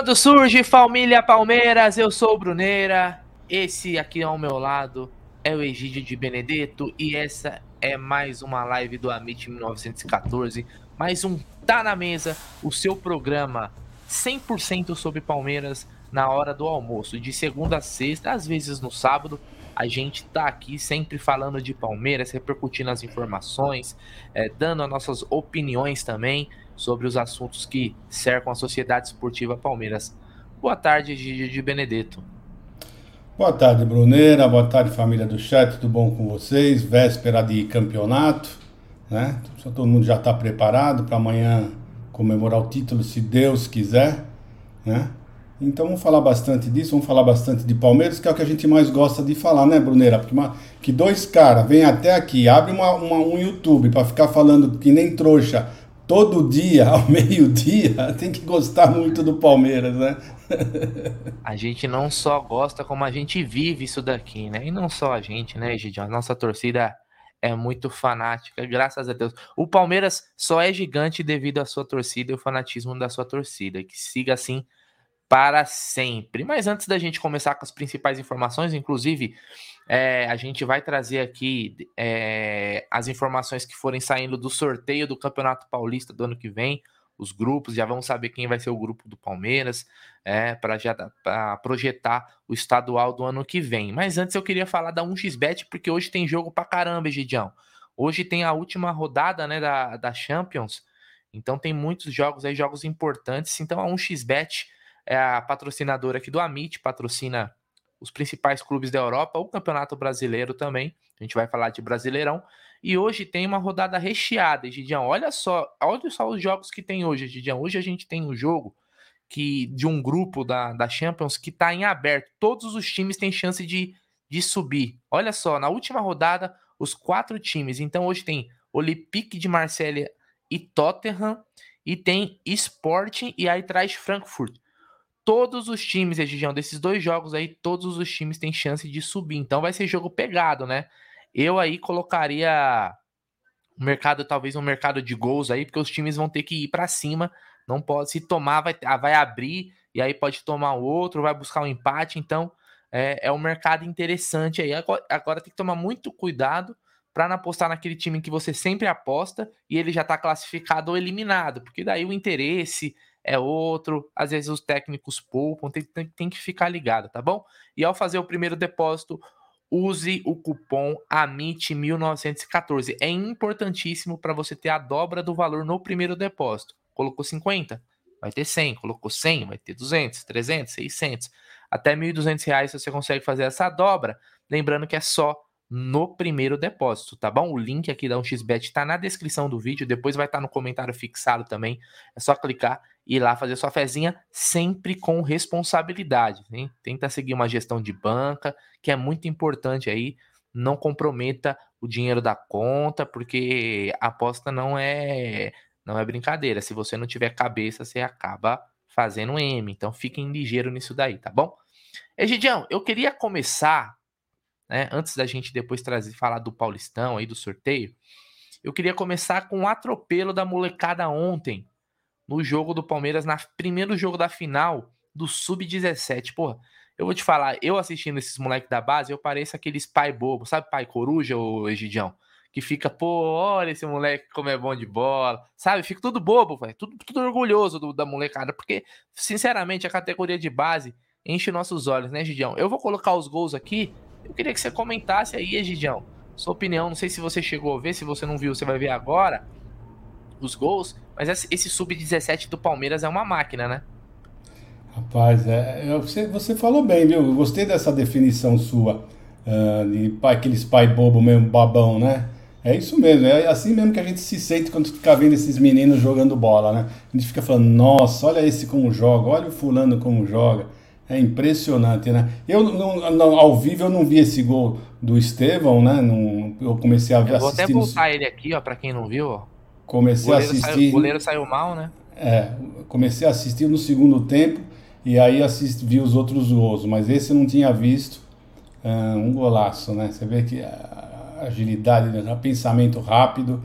Quando surge família Palmeiras, eu sou o Bruneira. Esse aqui ao meu lado é o Egídio de Benedetto e essa é mais uma live do Amit 1914, mais um Tá na Mesa, o seu programa 100% sobre Palmeiras na hora do almoço, de segunda a sexta, às vezes no sábado. A gente tá aqui sempre falando de Palmeiras, repercutindo as informações, é, dando as nossas opiniões também sobre os assuntos que cercam a Sociedade Esportiva Palmeiras. Boa tarde, Gigi de Benedetto. Boa tarde, Bruneira. Boa tarde, família do chat. Tudo bom com vocês? Véspera de campeonato, né? Todo mundo já está preparado para amanhã comemorar o título, se Deus quiser, né? Então vamos falar bastante disso, vamos falar bastante de Palmeiras, que é o que a gente mais gosta de falar, né, Bruneira? Porque uma, que dois caras vêm até aqui, abre uma, uma um YouTube para ficar falando que nem trouxa todo dia, ao meio-dia, tem que gostar muito do Palmeiras, né? a gente não só gosta, como a gente vive isso daqui, né? E não só a gente, né, Gideon? A nossa torcida é muito fanática, graças a Deus. O Palmeiras só é gigante devido à sua torcida e o fanatismo da sua torcida. Que siga assim para sempre. Mas antes da gente começar com as principais informações, inclusive, é, a gente vai trazer aqui é, as informações que forem saindo do sorteio do Campeonato Paulista do ano que vem. Os grupos, já vamos saber quem vai ser o grupo do Palmeiras, é, para já pra projetar o estadual do ano que vem. Mas antes eu queria falar da 1xBet, porque hoje tem jogo pra caramba, Egidião. Hoje tem a última rodada né, da, da Champions, então tem muitos jogos aí, jogos importantes. Então a 1xBet é a patrocinadora aqui do Amit, patrocina os principais clubes da Europa, o Campeonato Brasileiro também. A gente vai falar de Brasileirão. E hoje tem uma rodada recheada, Gidião. Olha só, olha só os jogos que tem hoje, Gidião. Hoje a gente tem um jogo que de um grupo da, da Champions que está em aberto. Todos os times têm chance de, de subir. Olha só, na última rodada, os quatro times. Então hoje tem Olympique de Marselha e Tottenham. E tem Sporting e aí traz Frankfurt todos os times, região desses dois jogos aí, todos os times têm chance de subir. Então vai ser jogo pegado, né? Eu aí colocaria o mercado, talvez um mercado de gols aí, porque os times vão ter que ir para cima. Não pode, se tomar, vai, ah, vai abrir, e aí pode tomar outro, vai buscar um empate. Então é, é um mercado interessante aí. Agora, agora tem que tomar muito cuidado para não apostar naquele time que você sempre aposta e ele já está classificado ou eliminado, porque daí o interesse é outro, às vezes os técnicos poupam, tem, tem, tem que ficar ligado, tá bom? E ao fazer o primeiro depósito, use o cupom AMIT1914. É importantíssimo para você ter a dobra do valor no primeiro depósito. Colocou 50? Vai ter 100. Colocou 100? Vai ter 200, 300, 600. Até 1.200 reais você consegue fazer essa dobra. Lembrando que é só no primeiro depósito, tá bom? O link aqui da 1xBet está na descrição do vídeo, depois vai estar tá no comentário fixado também. É só clicar e ir lá fazer sua fezinha sempre com responsabilidade. Hein? Tenta seguir uma gestão de banca, que é muito importante aí. Não comprometa o dinheiro da conta, porque a aposta não é não é brincadeira. Se você não tiver cabeça, você acaba fazendo M. Então fiquem ligeiro nisso daí, tá bom? Egidião, eu queria começar né? Antes da gente depois trazer falar do Paulistão aí do sorteio, eu queria começar com o atropelo da molecada ontem no jogo do Palmeiras, na primeiro jogo da final do Sub-17. Porra, eu vou te falar, eu assistindo esses moleques da base, eu pareço aqueles pai bobo, sabe pai coruja ou Egidião? Que fica, pô, olha esse moleque como é bom de bola, sabe? Fica tudo bobo, véio, tudo, tudo orgulhoso do, da molecada, porque, sinceramente, a categoria de base enche nossos olhos, né, Gidião? Eu vou colocar os gols aqui, eu queria que você comentasse aí, Egidião, sua opinião. Não sei se você chegou a ver, se você não viu, você vai ver agora os gols. Mas esse sub-17 do Palmeiras é uma máquina, né? Rapaz, é, é você, você falou bem, viu? Eu gostei dessa definição sua. Uh, de pai, aqueles pai bobo mesmo, babão, né? É isso mesmo, é assim mesmo que a gente se sente quando fica vendo esses meninos jogando bola, né? A gente fica falando, nossa, olha esse como joga, olha o fulano como joga. É impressionante, né? Eu não, não, ao vivo eu não vi esse gol do Estevão, né? Não, eu comecei a ver. Vou até voltar no... ele aqui, ó, para quem não viu. Ó. Comecei a assistir. Saiu, o goleiro saiu mal, né? É, comecei a assistir no segundo tempo e aí assisti, vi os outros gols, mas esse eu não tinha visto. Uh, um golaço, né? Você vê que a agilidade, né? pensamento rápido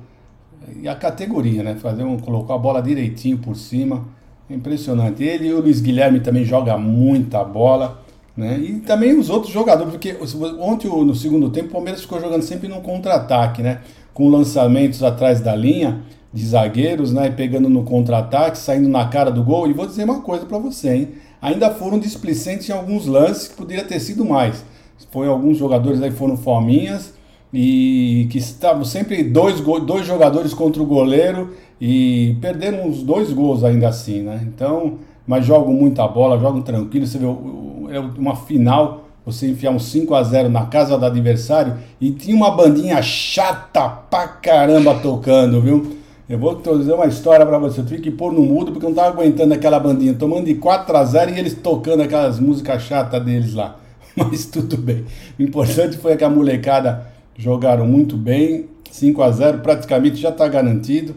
e a categoria, né? Fazer um, colocar a bola direitinho por cima impressionante. Ele e o Luiz Guilherme também joga muita bola. Né? E também os outros jogadores, porque ontem no segundo tempo o Palmeiras ficou jogando sempre num contra-ataque, né? Com lançamentos atrás da linha de zagueiros, né? Pegando no contra-ataque, saindo na cara do gol. E vou dizer uma coisa para você, hein? Ainda foram displicentes em alguns lances que poderia ter sido mais. Foi alguns jogadores aí foram fominhas e que estavam sempre dois, dois jogadores contra o goleiro e perderam uns dois gols ainda assim, né? Então, mas jogam muita bola, jogam tranquilo. Você vê é uma final, você enfiar um 5 a 0 na casa do adversário e tinha uma bandinha chata pra caramba tocando, viu? Eu vou trazer uma história para você. Eu tive que pôr no mudo porque eu não tava aguentando aquela bandinha, tomando de 4 a 0 e eles tocando aquelas músicas chatas deles lá. Mas tudo bem. O importante foi que a molecada jogaram muito bem. 5 a 0 praticamente já está garantido.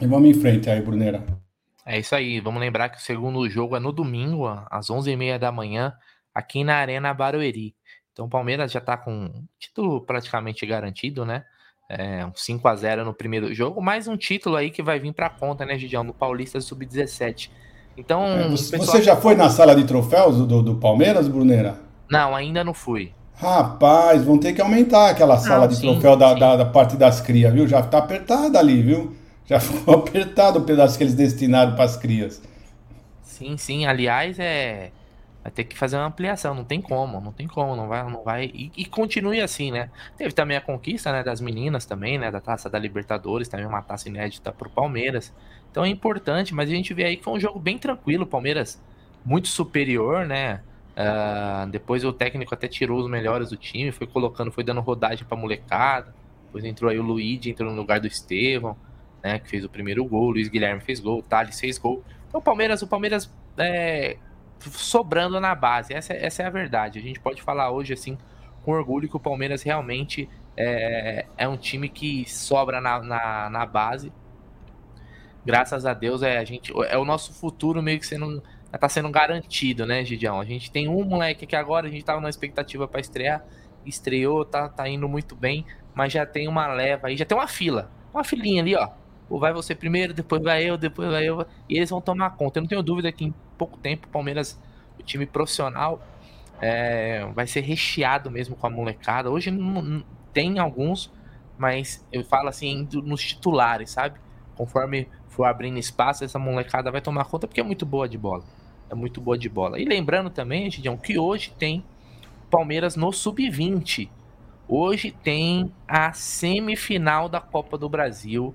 E vamos em frente aí, Brunera. É isso aí. Vamos lembrar que o segundo jogo é no domingo, às 11h30 da manhã, aqui na Arena Barueri. Então o Palmeiras já está com título praticamente garantido, né? É, um 5 a 0 no primeiro jogo, mais um título aí que vai vir para conta, né, Gidião? No Paulista Sub-17. Então. É, você, você já foi na sala de troféus do, do Palmeiras, Bruneira? Não, ainda não fui. Rapaz, vão ter que aumentar aquela sala não, de sim, troféu da, da, da, parte das crias, viu? Já tá apertada ali, viu? Já ficou apertado o pedaço que eles destinaram para as crias. Sim, sim. Aliás, é. Vai ter que fazer uma ampliação, não tem como, não tem como, não vai, não vai. E, e, continue assim, né? Teve também a conquista, né, das meninas também, né, da taça da Libertadores, também uma taça inédita pro Palmeiras. Então é importante, mas a gente vê aí que foi um jogo bem tranquilo, Palmeiras muito superior, né? Uh, depois o técnico até tirou os melhores do time, foi colocando, foi dando rodagem pra molecada. Depois entrou aí o Luigi, entrou no lugar do Estevão, né? Que fez o primeiro gol, Luiz Guilherme fez gol, Thales fez gol. Então o Palmeiras, o Palmeiras é, sobrando na base. Essa, essa é a verdade. A gente pode falar hoje, assim, com orgulho, que o Palmeiras realmente é, é um time que sobra na, na, na, base. Graças a Deus, é, a gente, é o nosso futuro meio que sendo, tá sendo garantido, né, Gidião? A gente tem um moleque que agora a gente tava na expectativa para estrear, estreou, tá, tá indo muito bem, mas já tem uma leva aí, já tem uma fila, uma filinha ali, ó. Vai você primeiro, depois vai eu, depois vai eu, e eles vão tomar conta. Eu não tenho dúvida que em pouco tempo, o Palmeiras, o time profissional, é, vai ser recheado mesmo com a molecada. Hoje não, não, tem alguns, mas eu falo assim, nos titulares, sabe? Conforme for abrindo espaço, essa molecada vai tomar conta porque é muito boa de bola. É muito boa de bola. E lembrando também, Gideon, que hoje tem Palmeiras no Sub-20. Hoje tem a semifinal da Copa do Brasil,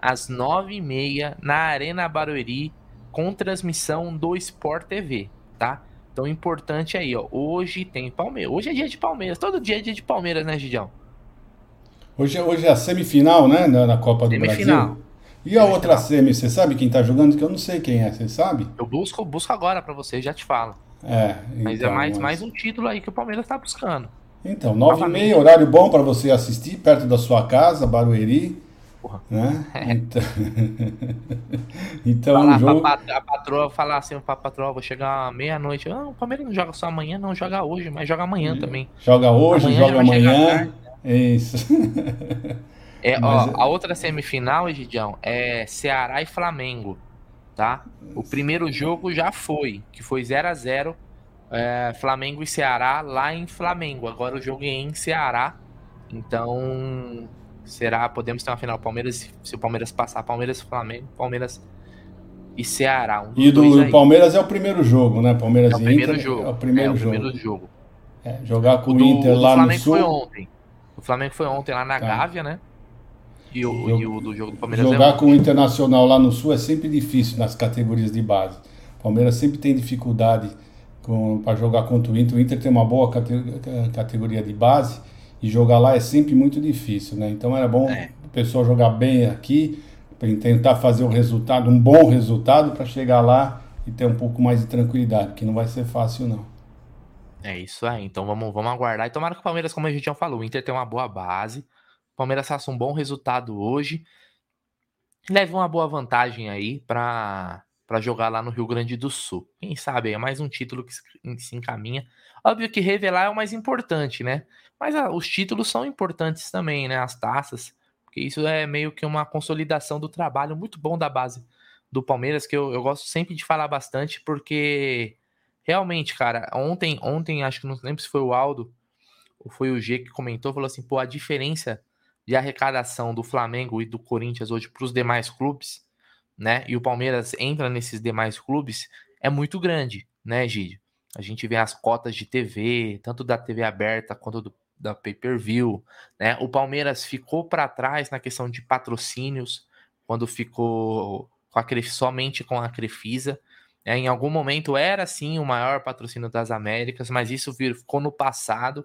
às nove e meia, na Arena Barueri, com transmissão do Sport TV, tá? Então, importante aí, ó. Hoje tem Palmeiras. Hoje é dia de Palmeiras. Todo dia é dia de Palmeiras, né, Gidião? Hoje, é, hoje é a semifinal, né? Na, na Copa do semifinal. Brasil. E a outra semi, você sabe quem tá jogando? Que eu não sei quem é, você sabe? Eu busco, busco agora para você, já te falo. É. Então, mas é então, mais, mas... mais um título aí que o Palmeiras tá buscando. Então, nove e meia, horário bom para você assistir, perto da sua casa, Barueri porra. Né? É. Então, então Falar, jogo... a patroa falar assim pra patroa, vou chegar meia-noite. Ah, o Palmeiras não joga só amanhã, não, joga hoje, mas joga amanhã também. Joga hoje, amanhã joga amanhã. Isso. É, ó, é- a outra semifinal, Egidião, é Ceará e Flamengo, tá? O primeiro jogo já foi, que foi 0 a 0 é, Flamengo e Ceará lá em Flamengo. Agora o jogo é em Ceará. Então, será podemos ter uma final Palmeiras se o Palmeiras passar Palmeiras Flamengo Palmeiras e Ceará um e do Palmeiras é o primeiro jogo né? Palmeiras é o primeiro Inter, jogo é o primeiro, é o jogo. primeiro jogo. É, jogar com o, do, Inter lá no Sul. foi ontem. O Flamengo foi ontem lá na tá. Gávea né? E o, jogo, e o do jogo do Palmeiras é jogar é com o Internacional lá no Sul é sempre difícil nas categorias de base. O Palmeiras sempre tem dificuldade para jogar contra o Inter. O Inter tem uma boa categoria de base e jogar lá é sempre muito difícil, né? Então era bom é. o pessoal jogar bem aqui, para tentar fazer o resultado, um bom resultado para chegar lá e ter um pouco mais de tranquilidade, que não vai ser fácil não. É isso aí, então vamos, vamos aguardar. E tomara que o Palmeiras, como a gente já falou, o Inter tem uma boa base, o Palmeiras faça um bom resultado hoje, leve uma boa vantagem aí para para jogar lá no Rio Grande do Sul. Quem sabe é mais um título que se encaminha. Óbvio que revelar é o mais importante, né? Mas ah, os títulos são importantes também, né? As taças, porque isso é meio que uma consolidação do trabalho muito bom da base do Palmeiras que eu, eu gosto sempre de falar bastante, porque realmente, cara, ontem, ontem, acho que não lembro se foi o Aldo ou foi o G que comentou, falou assim, pô, a diferença de arrecadação do Flamengo e do Corinthians hoje para os demais clubes, né? E o Palmeiras entra nesses demais clubes, é muito grande, né, Gídio? A gente vê as cotas de TV, tanto da TV aberta quanto do, da pay-per-view, né? O Palmeiras ficou para trás na questão de patrocínios, quando ficou com a, somente com a Crefisa. É, em algum momento era sim o maior patrocínio das Américas, mas isso ficou no passado.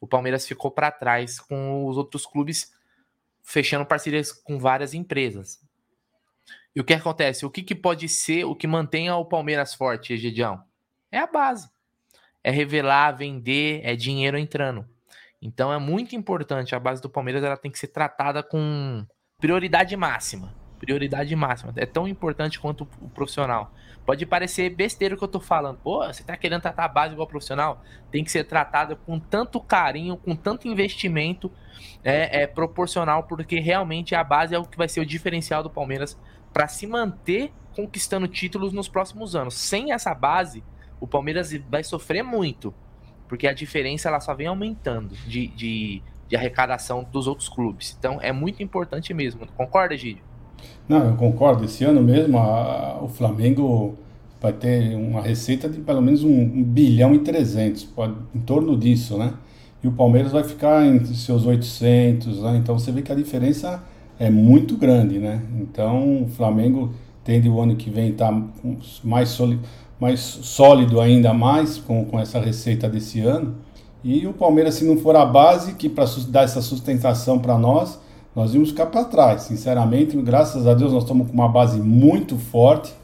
O Palmeiras ficou para trás com os outros clubes fechando parcerias com várias empresas. E o que acontece? O que, que pode ser o que mantenha o Palmeiras forte, Egidião? É a base. É revelar, vender, é dinheiro entrando. Então é muito importante. A base do Palmeiras ela tem que ser tratada com prioridade máxima. Prioridade máxima. É tão importante quanto o profissional. Pode parecer besteira o que eu tô falando. Pô, você tá querendo tratar a base igual profissional? Tem que ser tratada com tanto carinho, com tanto investimento é, é proporcional, porque realmente a base é o que vai ser o diferencial do Palmeiras para se manter conquistando títulos nos próximos anos. Sem essa base, o Palmeiras vai sofrer muito, porque a diferença ela só vem aumentando de, de, de arrecadação dos outros clubes. Então é muito importante mesmo. Concorda, Gídio? Não, eu concordo. Esse ano mesmo a, o Flamengo vai ter uma receita de pelo menos um, um bilhão e trezentos, pode, em torno disso, né? E o Palmeiras vai ficar em seus 800, né? Então você vê que a diferença é muito grande, né? Então o Flamengo tende o ano que vem estar tá mais, sólido, mais sólido ainda mais com, com essa receita desse ano. E o Palmeiras, se não for a base que para dar essa sustentação para nós, nós vamos ficar para trás. Sinceramente, graças a Deus, nós estamos com uma base muito forte,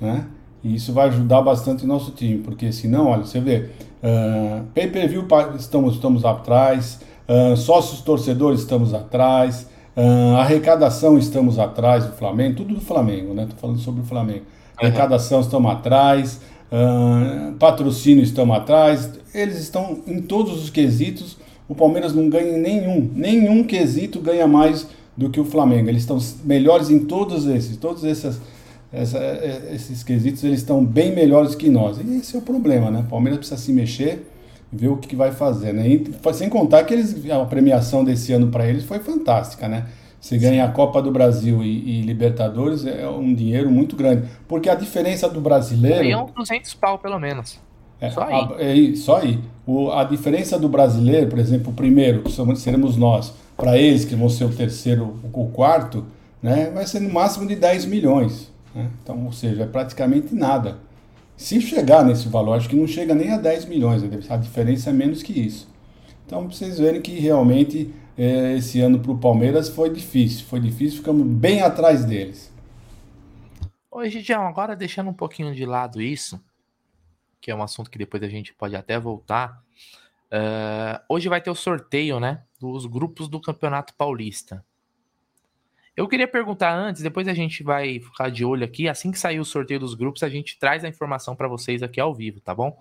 né? E isso vai ajudar bastante o nosso time, porque senão, olha, você vê, uh, pay-per-view estamos, estamos atrás, uh, sócios torcedores estamos atrás, uh, arrecadação estamos atrás do Flamengo, tudo do Flamengo, né? Estou falando sobre o Flamengo. Arrecadação estamos atrás, uh, patrocínio estamos atrás, eles estão em todos os quesitos o Palmeiras não ganha nenhum, nenhum quesito ganha mais do que o Flamengo. Eles estão melhores em todos esses, todos esses, essa, esses quesitos, eles estão bem melhores que nós. E esse é o problema, né? O Palmeiras precisa se mexer, ver o que vai fazer, né? E, sem contar que eles, a premiação desse ano para eles foi fantástica, né? Você ganha a Copa do Brasil e, e, Libertadores é um dinheiro muito grande. Porque a diferença do brasileiro. Ganhou 200 pau, pelo menos. É, só aí. A, é, só aí. O, a diferença do brasileiro, por exemplo, o primeiro, que somos, seremos nós, para eles, que vão ser o terceiro, o quarto, né, vai ser no máximo de 10 milhões. Né? Então, ou seja, é praticamente nada. Se chegar nesse valor, acho que não chega nem a 10 milhões, a diferença é menos que isso. Então, para vocês verem que realmente é, esse ano para o Palmeiras foi difícil. Foi difícil, ficamos bem atrás deles. Oi, Gidião, agora deixando um pouquinho de lado isso, que é um assunto que depois a gente pode até voltar. Uh, hoje vai ter o sorteio, né, dos grupos do Campeonato Paulista. Eu queria perguntar antes, depois a gente vai ficar de olho aqui. Assim que sair o sorteio dos grupos, a gente traz a informação para vocês aqui ao vivo, tá bom?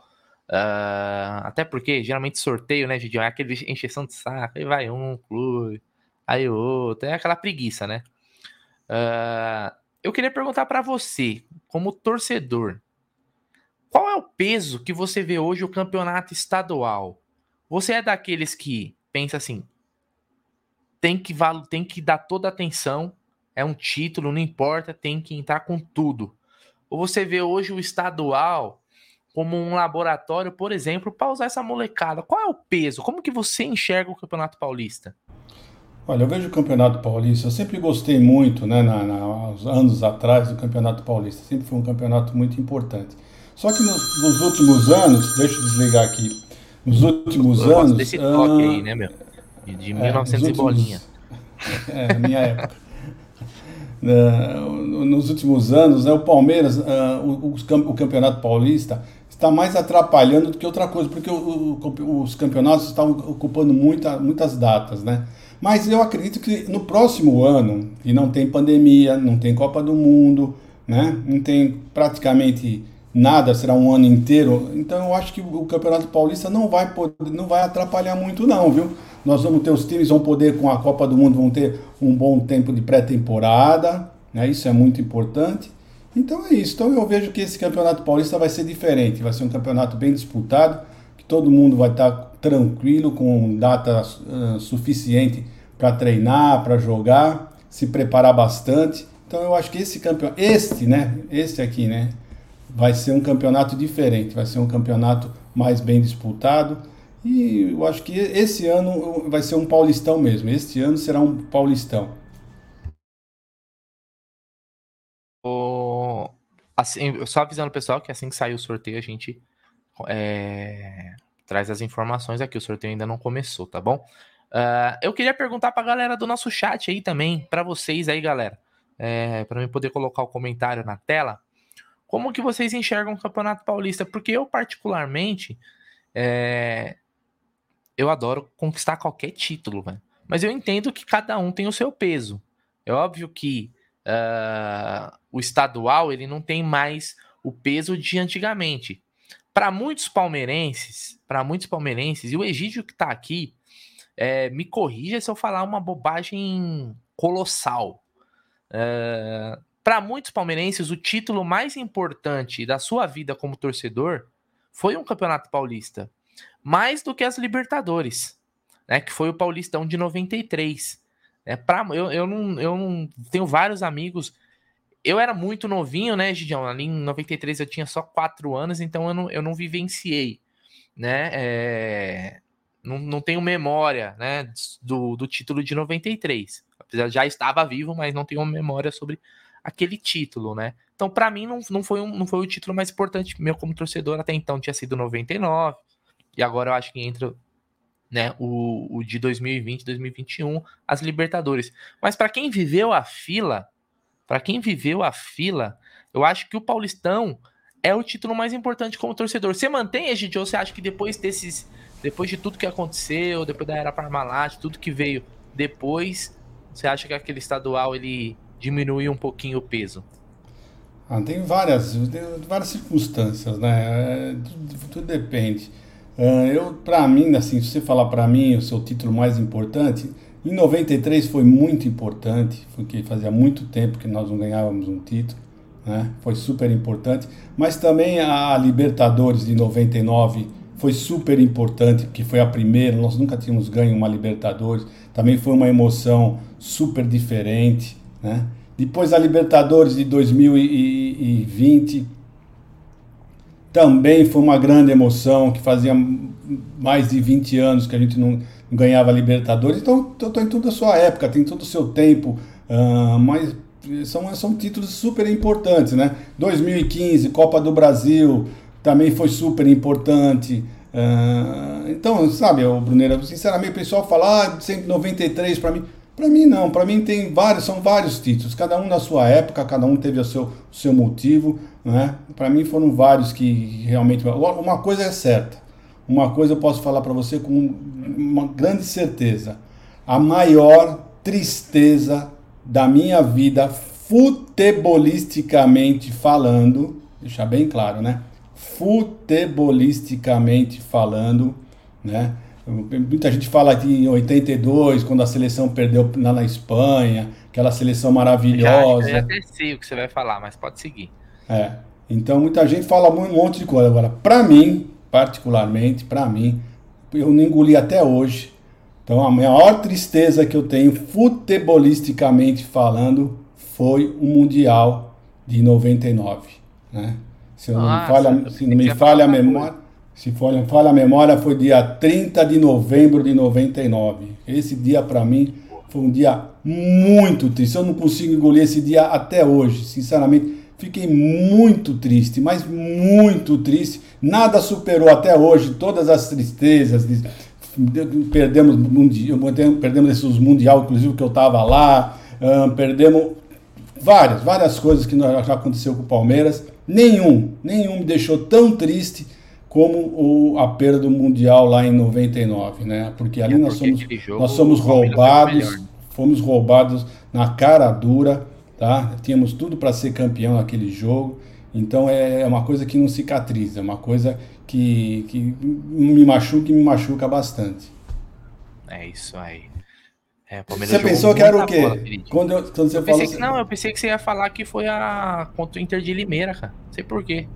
Uh, até porque geralmente sorteio, né, gente, é aquele encheção de saco. Aí vai um clube, aí outro, é aquela preguiça, né? Uh, eu queria perguntar para você, como torcedor, qual é o peso que você vê hoje o campeonato estadual? Você é daqueles que pensa assim, tem que tem que dar toda a atenção, é um título, não importa, tem que entrar com tudo. Ou você vê hoje o estadual como um laboratório, por exemplo, para usar essa molecada. Qual é o peso? Como que você enxerga o Campeonato Paulista? Olha, eu vejo o Campeonato Paulista, eu sempre gostei muito, né, na, na, anos atrás do Campeonato Paulista, sempre foi um campeonato muito importante. Só que nos, nos, últimos anos, deixa eu desligar aqui, nos últimos eu anos. desse toque uh, aí, né, meu? De, de 1900 é, últimos, e bolinha. É, minha época. Uh, nos últimos anos, né, o Palmeiras, uh, o, o, Campeonato Paulista, está mais atrapalhando do que outra coisa, porque o, o, os campeonatos estão ocupando muita, muitas datas, né? Mas eu acredito que no próximo ano, e não tem pandemia, não tem Copa do Mundo, né? não tem praticamente nada, será um ano inteiro. Então eu acho que o Campeonato Paulista não vai poder, não vai atrapalhar muito não, viu? Nós vamos ter os times vão poder com a Copa do Mundo vão ter um bom tempo de pré-temporada, né? Isso é muito importante. Então é isso. Então eu vejo que esse campeonato paulista vai ser diferente. Vai ser um campeonato bem disputado, que todo mundo vai estar tranquilo, com data uh, suficiente para treinar, para jogar, se preparar bastante. Então eu acho que esse campeonato, este, né, este aqui, né, vai ser um campeonato diferente, vai ser um campeonato mais bem disputado. E eu acho que esse ano vai ser um paulistão mesmo. Este ano será um paulistão. Assim, só avisando o pessoal que assim que sair o sorteio, a gente é... traz as informações aqui. O sorteio ainda não começou, tá bom? Uh, eu queria perguntar pra galera do nosso chat aí também, para vocês aí, galera, é, para mim poder colocar o comentário na tela. Como que vocês enxergam o Campeonato Paulista? Porque eu, particularmente, é, eu adoro conquistar qualquer título, velho. Mas eu entendo que cada um tem o seu peso. É óbvio que uh, o estadual ele não tem mais o peso de antigamente. Para muitos palmeirenses, para muitos palmeirenses, e o Egídio que está aqui, é, me corrija se eu falar uma bobagem colossal. É, Para muitos palmeirenses, o título mais importante da sua vida como torcedor foi um Campeonato Paulista, mais do que as Libertadores, né, que foi o Paulistão de 93. É, pra, eu, eu, não, eu não tenho vários amigos. Eu era muito novinho, né, Gidião? Ali em 93 eu tinha só 4 anos, então eu não, eu não vivenciei, né? É, não, não tenho memória né, do, do título de 93. Apesar já estava vivo, mas não tenho memória sobre aquele título, né? Então, para mim, não, não, foi um, não foi o título mais importante meu como torcedor até então, tinha sido 99, e agora eu acho que entra né, o, o de 2020, 2021, as Libertadores. Mas para quem viveu a fila, para quem viveu a fila, eu acho que o Paulistão é o título mais importante como torcedor. Você mantém, Egidio, ou você acha que depois desses depois de tudo que aconteceu, depois da era Parmalat, tudo que veio depois, você acha que aquele estadual ele diminuiu um pouquinho o peso? Ah, tem várias, tem várias circunstâncias, né? É, tudo, tudo depende. Uh, eu, para mim, assim, se você falar para mim o seu título mais importante, em 93 foi muito importante, porque fazia muito tempo que nós não ganhávamos um título, né? Foi super importante, mas também a Libertadores de 99 foi super importante, porque foi a primeira, nós nunca tínhamos ganho uma Libertadores, também foi uma emoção super diferente, né? Depois a Libertadores de 2020 também foi uma grande emoção, que fazia mais de 20 anos que a gente não, ganhava Libertadores, então estou em toda a sua época, tem todo o seu tempo, uh, mas são, são títulos super importantes, né? 2015, Copa do Brasil, também foi super importante. Uh, então, sabe, o Bruneira, sinceramente, o pessoal fala, ah, 193 para mim. Para mim não, para mim tem vários, são vários títulos, cada um na sua época, cada um teve o seu, o seu motivo, né? Para mim foram vários que realmente uma coisa é certa. Uma coisa eu posso falar para você com uma grande certeza. A maior tristeza da minha vida futebolisticamente falando, deixar bem claro, né? futebolisticamente falando, né? Muita gente fala que em 82, quando a seleção perdeu lá na Espanha, aquela seleção maravilhosa. Eu já até sei o que você vai falar, mas pode seguir. É. Então muita gente fala um monte de coisa. Agora, para mim, particularmente, para mim, eu não engoli até hoje. Então a maior tristeza que eu tenho, futebolisticamente falando, foi o Mundial de 99, né? Se não me falha, se não me falha a memória, se for, falha a memória, foi dia 30 de novembro de 99. Esse dia para mim foi um dia muito triste. Eu não consigo engolir esse dia até hoje, sinceramente. Fiquei muito triste, mas muito triste. Nada superou até hoje todas as tristezas. De, perdemos, perdemos esses mundial, inclusive que eu estava lá. perdemos várias, várias coisas que já aconteceu com o Palmeiras. Nenhum, nenhum me deixou tão triste como o, a perda do Mundial lá em 99, né? Porque ali é nós somos, nós somos roubados, fomos roubados na cara dura, tá? Tínhamos tudo para ser campeão naquele jogo. Então é, é uma coisa que não cicatriza, é uma coisa que, que me machuca e me machuca bastante. É isso aí. É, você pensou que era o quê? Bola, quando, eu, quando você eu falou que, Não, eu pensei que você ia falar que foi a contra o Inter de Limeira, cara. Não sei porquê.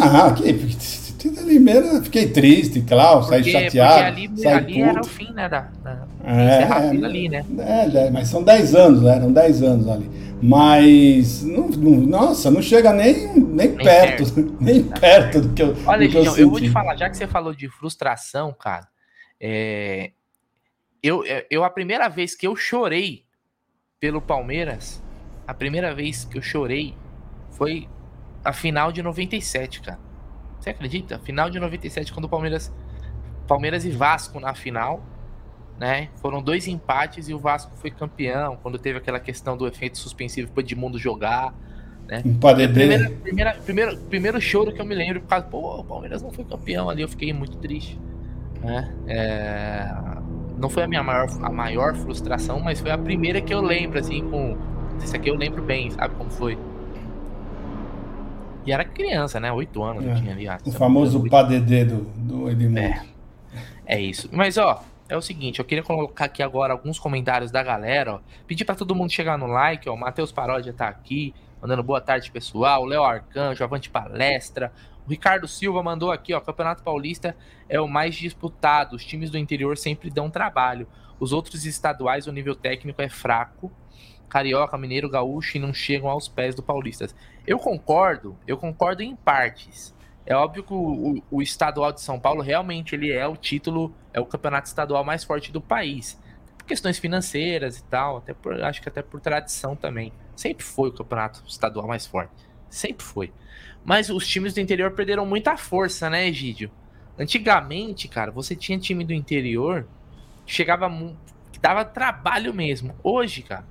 Ah, que de Limeira, fiquei triste, claro, saí chateado. Porque ali, saí ali era o fim, né? Da, da é, é, ali, né? É, mas são 10 anos, né? Eram 10 anos ali. Mas, não, não, nossa, não chega nem, nem, nem perto, perto, nem perto do que eu. Olha, Gigião, eu, eu vou te falar, já que você falou de frustração, cara, é, eu, eu, a primeira vez que eu chorei pelo Palmeiras, a primeira vez que eu chorei foi a final de 97, cara. Você acredita? Final de 97, quando o Palmeiras. Palmeiras e Vasco na final né? Foram dois empates e o Vasco foi campeão, quando teve aquela questão do efeito suspensivo para Edmundo jogar, né? Um primeira, primeira, primeiro, primeiro choro que eu me lembro, por causa, pô, o Palmeiras não foi campeão ali, eu fiquei muito triste, né? É, não foi a minha maior, a maior frustração, mas foi a primeira que eu lembro, assim, com... Isso aqui eu lembro bem, sabe como foi? E era criança, né? Oito anos é, eu tinha ali. O famoso padedê do, do Edmundo. É, é isso. Mas, ó, é o seguinte, eu queria colocar aqui agora alguns comentários da galera, ó. Pedir para todo mundo chegar no like, ó. O Matheus Paródia tá aqui, mandando boa tarde, pessoal. O Léo Arcanjo, Avante Palestra. O Ricardo Silva mandou aqui, ó. Campeonato Paulista é o mais disputado. Os times do interior sempre dão trabalho. Os outros estaduais, o nível técnico é fraco. Carioca, Mineiro, Gaúcho e não chegam aos pés do Paulistas. Eu concordo, eu concordo em partes. É óbvio que o, o, o, estadual de São Paulo realmente ele é o título, é o campeonato estadual mais forte do país. Por questões financeiras e tal, até por, acho que até por tradição também. Sempre foi o campeonato estadual mais forte. Sempre foi. Mas os times do interior perderam muita força, né, Egídio? Antigamente, cara, você tinha time do interior que chegava que dava trabalho mesmo. Hoje, cara,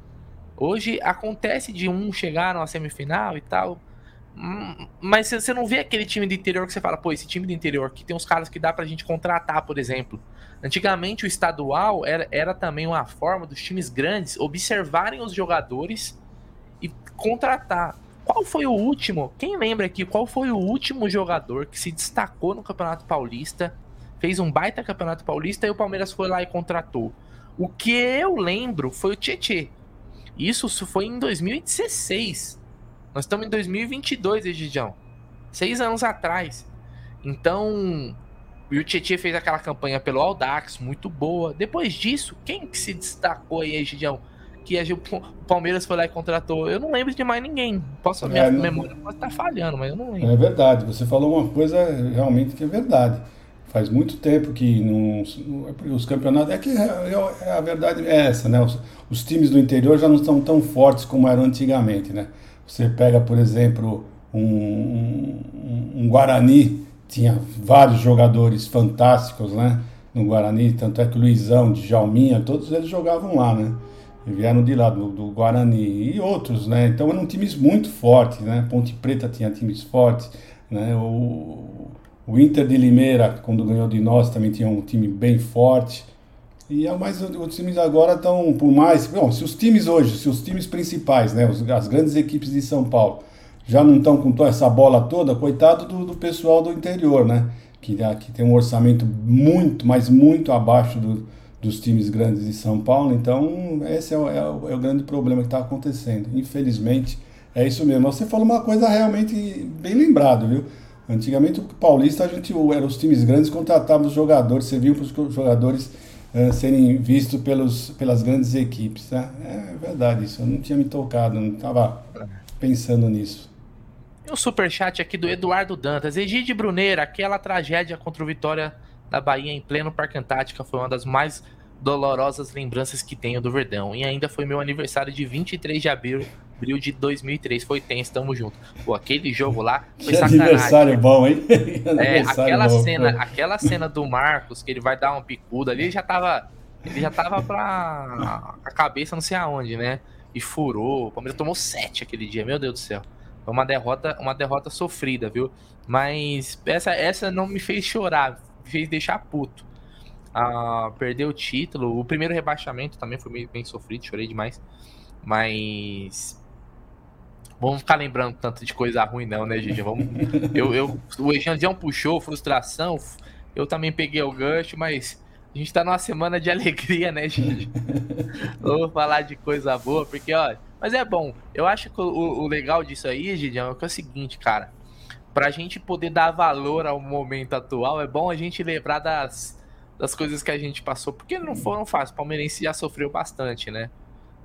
hoje acontece de um chegar numa semifinal e tal, mas você não vê aquele time do interior que você fala, pô, esse time do interior que tem uns caras que dá pra gente contratar, por exemplo. Antigamente o estadual era, era também uma forma dos times grandes observarem os jogadores e contratar. Qual foi o último? Quem lembra aqui qual foi o último jogador que se destacou no Campeonato Paulista, fez um baita Campeonato Paulista e o Palmeiras foi lá e contratou? O que eu lembro foi o Tietê. Isso foi em 2016. Nós estamos em 2022, Egidião. Seis anos atrás. Então, o Tietchan fez aquela campanha pelo Aldax, muito boa. Depois disso, quem que se destacou aí, Egidião? Que o Palmeiras foi lá e contratou. Eu não lembro de mais ninguém. Posso, minha é, memória pode estar falhando, mas eu não lembro. É verdade. Você falou uma coisa realmente que é verdade. Faz muito tempo que não, os campeonatos. É que é, é, a verdade é essa, né? Os, os times do interior já não estão tão fortes como eram antigamente, né? Você pega, por exemplo, um, um, um, Guarani, tinha vários jogadores fantásticos, né? No Guarani, tanto é que Luizão, Djalminha, todos eles jogavam lá, né? Vieram de lá, do, do, Guarani e outros, né? Então eram times muito fortes, né? Ponte Preta tinha times fortes, né? O, o Inter de Limeira, quando ganhou de nós, também tinha um time bem forte. E é mais os times agora estão por mais. Bom, se os times hoje, se os times principais, né, as grandes equipes de São Paulo, já não estão com essa bola toda, coitado do, do pessoal do interior, né? Que, que tem um orçamento muito, mas muito abaixo do, dos times grandes de São Paulo. Então, esse é o, é o, é o grande problema que está acontecendo. Infelizmente, é isso mesmo. Você falou uma coisa realmente bem lembrado, viu? Antigamente, o Paulista, a gente era os times grandes contratavam os jogadores, viu para os jogadores uh, serem vistos pelos, pelas grandes equipes. Né? É verdade isso, eu não tinha me tocado, não estava pensando nisso. E o superchat aqui do Eduardo Dantas. Egide Bruneira, aquela tragédia contra o Vitória da Bahia em pleno Parque Antártica foi uma das mais dolorosas lembranças que tenho do Verdão. E ainda foi meu aniversário de 23 de abril, abril de 2003. Foi tenso, tamo junto. Pô, aquele jogo lá foi que sacanagem. aniversário bom, hein? é, aquela bom, cena, pô. aquela cena do Marcos, que ele vai dar uma picuda ali, ele já tava. Ele já tava pra. a cabeça não sei aonde, né? E furou. O Palmeiras tomou 7 aquele dia, meu Deus do céu. Foi uma derrota, uma derrota sofrida, viu? Mas essa, essa não me fez chorar, me fez deixar puto. Ah, perder o título. O primeiro rebaixamento também foi meio bem sofrido, chorei demais. Mas. Vamos ficar lembrando tanto de coisa ruim, não, né, Gigi? Vamos... eu, eu, o Ejandião puxou, frustração. Eu também peguei o gancho, mas A gente tá numa semana de alegria, né, gente? Vamos falar de coisa boa, porque, ó. Mas é bom. Eu acho que o, o legal disso aí, Gideon, é, que é o seguinte, cara. Pra gente poder dar valor ao momento atual, é bom a gente lembrar das, das coisas que a gente passou, porque não foram fáceis. O Palmeirense já sofreu bastante, né?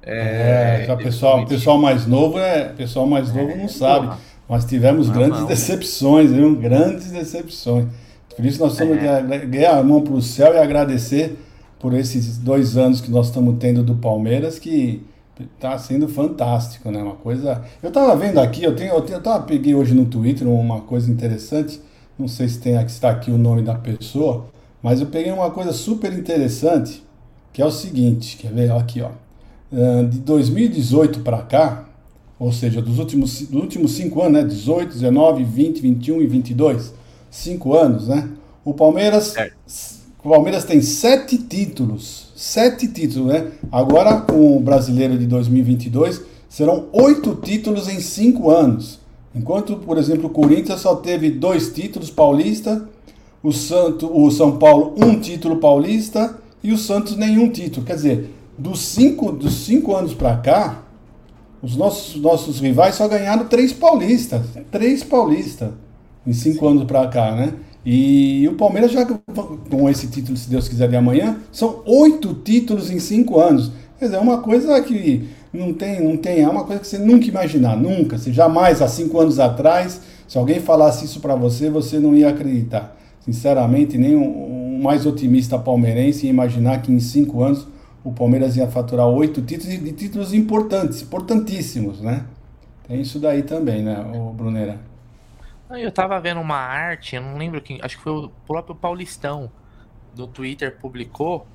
É, é o pessoal, pessoal mais novo é, pessoal mais novo não sabe. Porra. Nós tivemos não, grandes não. decepções, viu? Grandes decepções. Por isso nós estamos é. ganhar a mão para o céu e agradecer por esses dois anos que nós estamos tendo do Palmeiras, que está sendo fantástico, né? Uma coisa. Eu estava vendo aqui, eu tenho, eu, tenho, eu tava, peguei hoje no Twitter uma coisa interessante. Não sei se tem aqui, está aqui o nome da pessoa, mas eu peguei uma coisa super interessante, que é o seguinte, quer ver aqui, ó. De 2018 para cá, ou seja, dos últimos, dos últimos cinco anos, né? 18, 19, 20, 21 e 22 cinco anos, né? O Palmeiras, é. o Palmeiras tem sete títulos, sete títulos, né? Agora com o Brasileiro de 2022 serão oito títulos em cinco anos. Enquanto, por exemplo, o Corinthians só teve dois títulos paulista, o, Santo, o São Paulo um título paulista e o Santos nenhum título. Quer dizer, dos cinco, dos cinco anos para cá, os nossos, nossos rivais só ganharam três paulistas. Três paulistas em cinco Sim. anos para cá, né? E o Palmeiras já com esse título, se Deus quiser, de amanhã, são oito títulos em cinco anos. Quer dizer, é uma coisa que não tem, não tem, é uma coisa que você nunca imaginar, nunca. Você jamais, há cinco anos atrás, se alguém falasse isso para você, você não ia acreditar. Sinceramente, nem o um, mais otimista palmeirense ia imaginar que em cinco anos o Palmeiras ia faturar oito títulos e títulos importantes, importantíssimos, né? Tem isso daí também, né, o Brunera? Eu tava vendo uma arte, eu não lembro quem, acho que foi o próprio Paulistão do Twitter publicou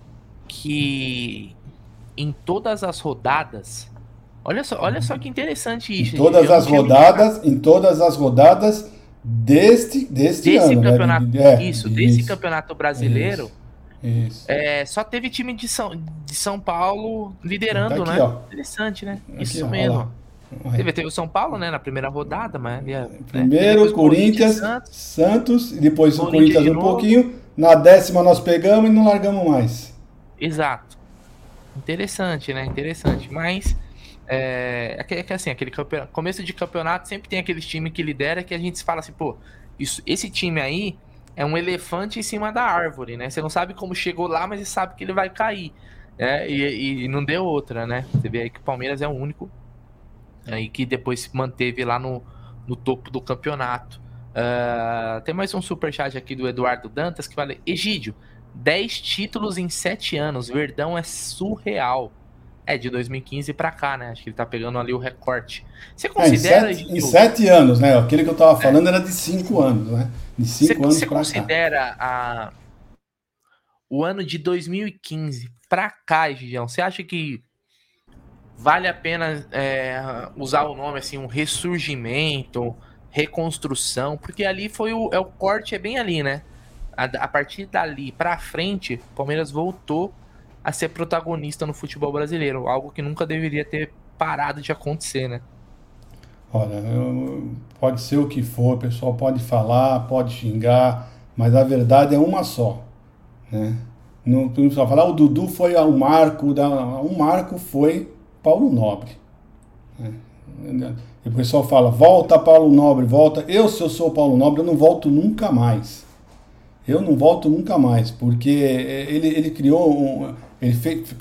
que em todas as rodadas, olha só, olha só que interessante isso. Em todas as rodadas, em todas as rodadas deste deste desse ano, né? campeonato, né? é, isso, desse isso, campeonato brasileiro. Isso, isso. É, só teve time de São, de São Paulo liderando, tá aqui, né? Ó. Interessante, né? Aqui, isso ó, mesmo. Teve, teve o São Paulo, né, na primeira rodada, mas. Né, Primeiro, Corinthians, Santos, Santos, e depois o Corinthians, Corinthians um pouquinho. Na décima nós pegamos e não largamos mais. Exato. Interessante, né? Interessante. Mas. É, é, que, assim, aquele começo de campeonato sempre tem aqueles times que lidera que a gente fala assim, pô, isso, esse time aí é um elefante em cima da árvore, né? Você não sabe como chegou lá, mas você sabe que ele vai cair. Né? E, e não deu outra, né? Você vê aí que o Palmeiras é o único aí que depois se manteve lá no, no topo do campeonato. Uh, tem mais um super chat aqui do Eduardo Dantas que fala: Egídio, 10 títulos em 7 anos, Verdão é surreal. É, de 2015 para cá, né? Acho que ele tá pegando ali o recorte. Você considera. É, em, sete, em sete anos, né? Aquele que eu tava falando é. era de 5 anos, né? De 5 anos Você considera a... o ano de 2015 para cá, Egidião? Você acha que vale a pena é, usar o nome assim, um ressurgimento, reconstrução, porque ali foi o, é o corte, é bem ali, né? A, a partir dali para frente, o Palmeiras voltou a ser protagonista no futebol brasileiro, algo que nunca deveria ter parado de acontecer, né? Olha, eu, pode ser o que for, o pessoal pode falar, pode xingar, mas a verdade é uma só, né? Não, não precisa falar, o Dudu foi o marco, da, o marco foi Paulo Nobre. Né? E o pessoal fala, volta Paulo Nobre, volta. Eu, se eu sou Paulo Nobre, eu não volto nunca mais. Eu não volto nunca mais, porque ele, ele criou um, ele fez,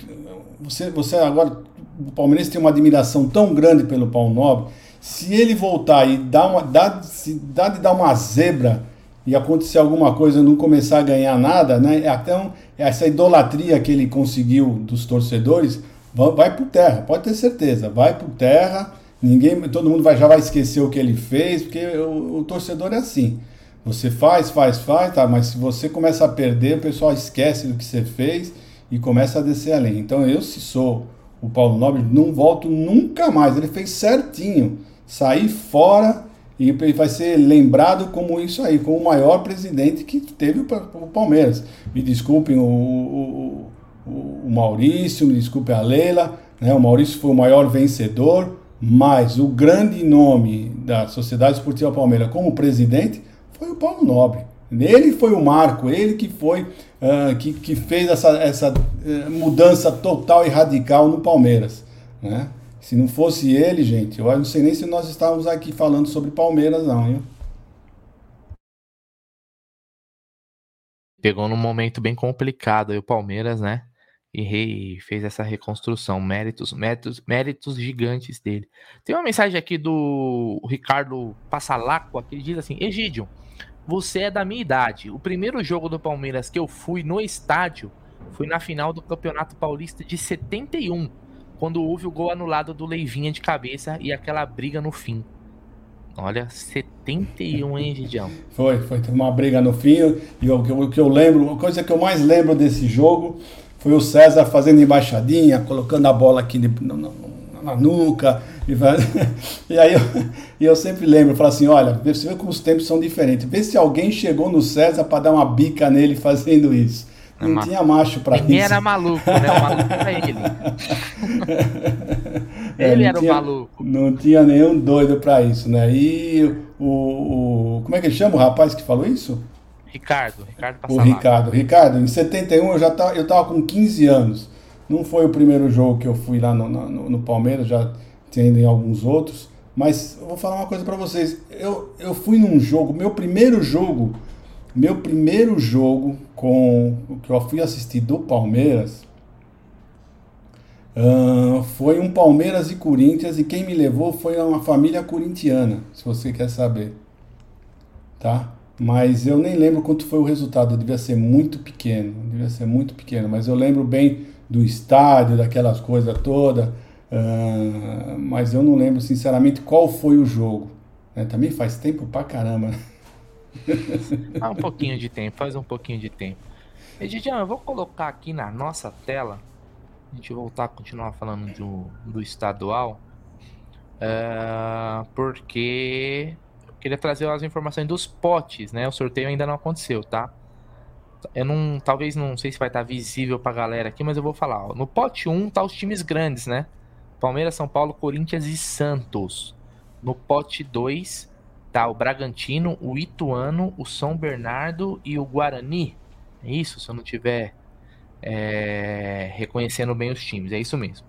você, você agora, o Palmeirense tem uma admiração tão grande pelo Paulo Nobre, se ele voltar e dar uma, dar, se dá de dar uma zebra e acontecer alguma coisa não começar a ganhar nada, né? Um, essa idolatria que ele conseguiu dos torcedores, vai por terra, pode ter certeza, vai por terra. Ninguém, todo mundo vai, já vai esquecer o que ele fez, porque o, o, torcedor é assim. Você faz, faz, faz, tá, mas se você começa a perder, o pessoal esquece do que você fez e começa a descer além. Então eu, se sou o Paulo Nobre, não volto nunca mais. Ele fez certinho, sair fora e vai ser lembrado como isso aí, como o maior presidente que teve o Palmeiras. Me desculpem o, o o Maurício, me desculpe a Leila, né? o Maurício foi o maior vencedor, mas o grande nome da Sociedade Esportiva Palmeiras como presidente foi o Paulo Nobre. Ele foi o marco, ele que foi uh, que, que fez essa, essa uh, mudança total e radical no Palmeiras. Né? Se não fosse ele, gente, eu não sei nem se nós estávamos aqui falando sobre Palmeiras, não, hein? Pegou num momento bem complicado aí o Palmeiras, né? E fez essa reconstrução. Méritos, méritos, méritos gigantes dele. Tem uma mensagem aqui do Ricardo Passalacqua que diz assim: Egídio, você é da minha idade. O primeiro jogo do Palmeiras que eu fui no estádio foi na final do Campeonato Paulista de 71 quando houve o gol anulado do Leivinha de cabeça e aquela briga no fim. Olha, 71, hein, Gidião? Foi, foi uma briga no fim. E o, que eu lembro, a coisa que eu mais lembro desse jogo foi o César fazendo embaixadinha, colocando a bola aqui na, na, nuca. E, e aí eu, e eu sempre lembro, falo assim, olha, você vê como os tempos são diferentes. Vê se alguém chegou no César para dar uma bica nele fazendo isso. Não tinha macho Ninguém isso. era maluco, né? O maluco era ele. É, ele era tinha, o maluco. Não tinha nenhum doido pra isso, né? E o, o. Como é que ele chama o rapaz que falou isso? Ricardo. Ricardo O Ricardo. Ricardo, em 71 eu já tava, eu tava com 15 anos. Não foi o primeiro jogo que eu fui lá no, no, no Palmeiras, já tendo em alguns outros. Mas eu vou falar uma coisa para vocês. Eu, eu fui num jogo, meu primeiro jogo meu primeiro jogo com o que eu fui assistir do Palmeiras uh, foi um Palmeiras e Corinthians e quem me levou foi uma família corintiana, se você quer saber, tá? Mas eu nem lembro quanto foi o resultado, devia ser muito pequeno, devia ser muito pequeno, mas eu lembro bem do estádio, daquelas coisas todas, uh, mas eu não lembro sinceramente qual foi o jogo. Né? Também faz tempo pra caramba. Faz um pouquinho de tempo, faz um pouquinho de tempo. Edidião, eu vou colocar aqui na nossa tela, a gente voltar a continuar falando do, do estadual, uh, porque eu queria trazer as informações dos potes, né? O sorteio ainda não aconteceu, tá? Eu não, talvez não sei se vai estar visível pra galera aqui, mas eu vou falar. Ó. No pote 1 tá os times grandes, né? Palmeiras, São Paulo, Corinthians e Santos. No pote 2 tá o Bragantino, o Ituano, o São Bernardo e o Guarani. É isso, se eu não tiver é, reconhecendo bem os times, é isso mesmo.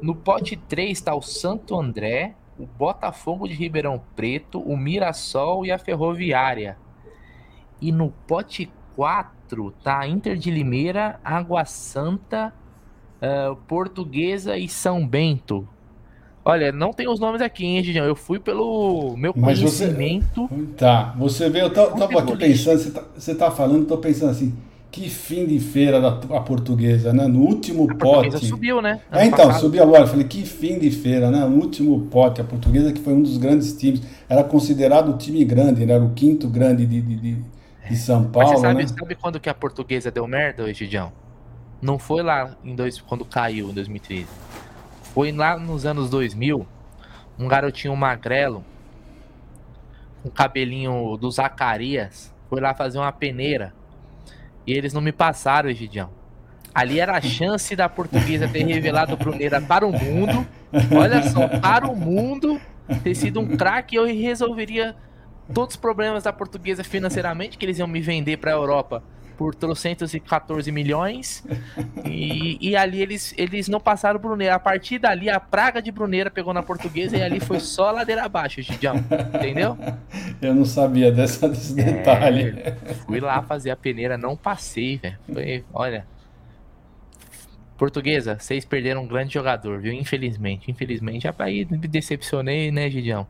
No pote 3 está o Santo André, o Botafogo de Ribeirão Preto, o Mirassol e a Ferroviária. E no pote 4 tá Inter de Limeira, Água Santa, uh, Portuguesa e São Bento. Olha, não tem os nomes aqui, hein, Gigião? Eu fui pelo meu Mas conhecimento. Você... Tá, você vê, eu tava aqui pensando, você tá, você tá falando, tô pensando assim, que fim de feira da a portuguesa, né? No último a pote. subiu, né? é, então, passado. subiu agora. Falei, que fim de feira, né? No último pote, a portuguesa, que foi um dos grandes times, era considerado o time grande, né? Era o quinto grande de, de, de, de São Paulo. Mas você sabe, né? sabe quando que a portuguesa deu merda, Gidião? Não foi lá em dois, quando caiu, em 2013. Foi lá nos anos 2000, um garotinho magrelo, com cabelinho do Zacarias, foi lá fazer uma peneira. E eles não me passaram, Egidião. Ali era a chance da portuguesa ter revelado Bruneira para o mundo. Olha só, para o mundo ter sido um craque, eu resolveria todos os problemas da portuguesa financeiramente, que eles iam me vender para a Europa por 314 milhões. E, e ali eles, eles não passaram Bruneira. A partir dali, a praga de Bruneira pegou na portuguesa e ali foi só ladeira abaixo, Gidião. Entendeu? Eu não sabia dessa, desse é, detalhe. Fui lá fazer a peneira, não passei, velho. Olha. Portuguesa, vocês perderam um grande jogador, viu? Infelizmente, infelizmente. Aí me decepcionei, né, Gidião?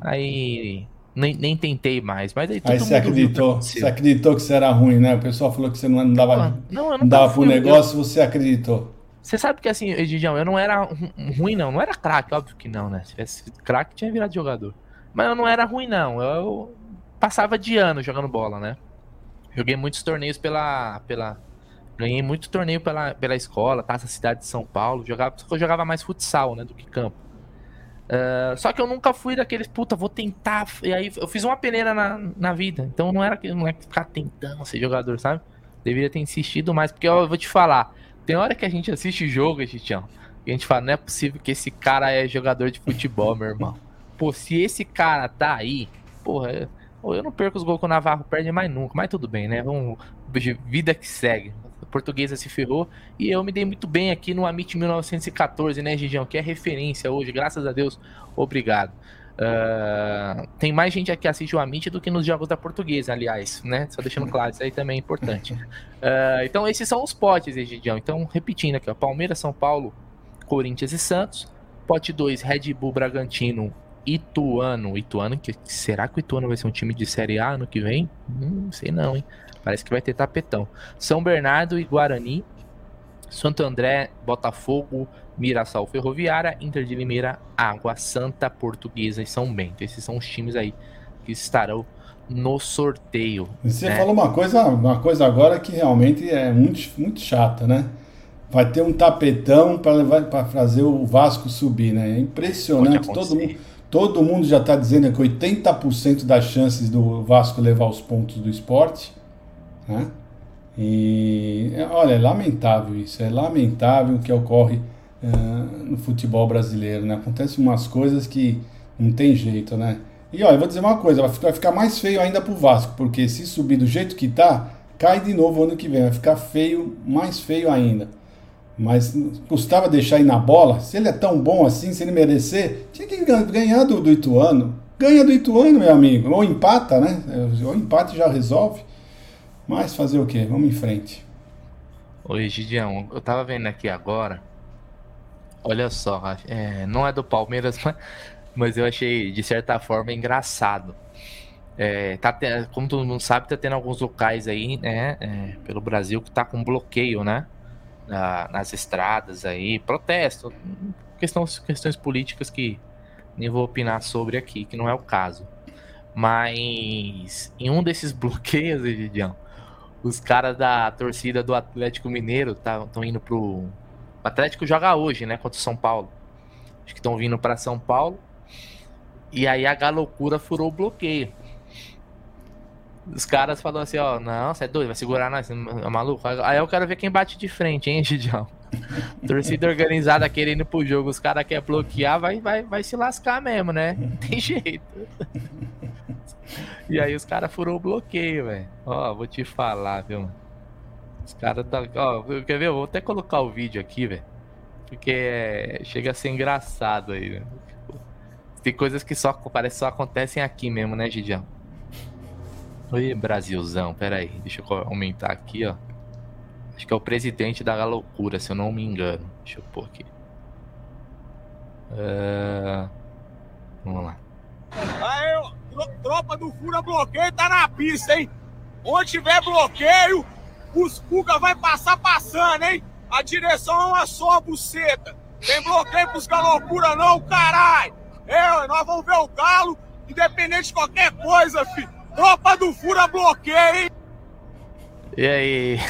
Aí nem, nem tentei mais. Mas aí, aí você acreditou, você acreditou que você era ruim, né? O pessoal falou que você não dava, não, não, não dava pro negócio, eu, você acreditou. Você sabe que assim, Egidião, eu não era ruim, não. Não era craque, óbvio que não, né? Se tivesse craque, tinha virado jogador. Mas eu não era ruim, não. Eu passava de ano jogando bola, né? Joguei muitos torneios pela. pela ganhei muito torneio pela, pela escola, Taça Cidade de São Paulo. Jogava, eu jogava mais futsal, né? Do que campo. Uh, só que eu nunca fui daqueles, puta, vou tentar. E aí eu fiz uma peneira na, na vida. Então não era que não é ficar tentando ser jogador, sabe? Deveria ter insistido mais, porque eu vou te falar. Tem hora que a gente assiste jogo, Titião, e a gente fala, não é possível que esse cara é jogador de futebol, meu irmão. Pô, se esse cara tá aí, porra, Eu não perco os gols que o Navarro perde mais nunca, mas tudo bem, né? Vamos, vida que segue. Portuguesa se ferrou e eu me dei muito bem aqui no Amit 1914, né, Gigião? Que é referência hoje, graças a Deus. Obrigado. Uh, tem mais gente aqui que assiste o Amit do que nos jogos da portuguesa, aliás, né? Só deixando claro, isso aí também é importante. Uh, então, esses são os potes, Egidião. Então, repetindo aqui, ó, Palmeiras, São Paulo, Corinthians e Santos. Pote 2, Red Bull, Bragantino, Ituano. Ituano, que, será que o Ituano vai ser um time de Série A ano que vem? Hum, sei não, hein? Parece que vai ter tapetão. São Bernardo e Guarani. Santo André, Botafogo, Mirassol Ferroviária, Inter de Limeira, Água Santa, Portuguesa e São Bento. Esses são os times aí que estarão no sorteio. Você né? falou uma coisa, uma coisa agora que realmente é muito, muito chata, né? Vai ter um tapetão para fazer o Vasco subir, né? É impressionante. Todo mundo, todo mundo já está dizendo que 80% das chances do Vasco levar os pontos do esporte. Né? E olha, é lamentável isso, é lamentável o que ocorre uh, no futebol brasileiro, né? Acontecem umas coisas que não tem jeito, né? E olha, eu vou dizer uma coisa, vai ficar mais feio ainda pro Vasco, porque se subir do jeito que tá, cai de novo ano que vem, vai ficar feio, mais feio ainda. Mas custava deixar ir na bola, se ele é tão bom assim, se ele merecer, tinha que ganhar do, do Ituano. Ganha do Ituano, meu amigo. Ou empata, né? Ou empate já resolve. Mas fazer o quê? Vamos em frente. Oi, Gideão, eu tava vendo aqui agora. Olha só, é, não é do Palmeiras, mas eu achei de certa forma engraçado. É, tá como todo mundo sabe, tá tendo alguns locais aí, né, é, pelo Brasil que tá com bloqueio, né, na, nas estradas aí, protesto, questões, questões políticas que nem vou opinar sobre aqui, que não é o caso. Mas em um desses bloqueios, Egidião, os caras da torcida do Atlético Mineiro estão indo pro. O Atlético joga hoje, né? Contra o São Paulo. Acho que estão vindo para São Paulo. E aí a galocura furou o bloqueio. Os caras falaram assim, ó, não, você é doido, vai segurar nós, é maluco. Aí eu quero ver quem bate de frente, hein, Gidião? Torcida organizada querendo pro jogo, os caras querem bloquear, vai, vai, vai se lascar mesmo, né? Não tem jeito. E aí os caras furou o bloqueio, velho. Ó, vou te falar, viu. Os caras tá. Ó, quer ver? Eu vou até colocar o vídeo aqui, velho. Porque é... chega a ser engraçado aí, né? Tem coisas que só parece só acontecem aqui mesmo, né, Gidião? Oi, Brasilzão, pera aí. Deixa eu aumentar aqui, ó. Acho que é o presidente da loucura, se eu não me engano. Deixa eu pôr aqui. Uh... Vamos lá. Aí, tropa do Fura Bloqueio tá na pista, hein? Onde tiver bloqueio, os Cuca vai passar passando, hein? A direção é uma só, buceta. Tem bloqueio pros galocura não, caralho. É, nós vamos ver o galo, independente de qualquer coisa, filho. Tropa do Fura Bloqueio, hein? E aí?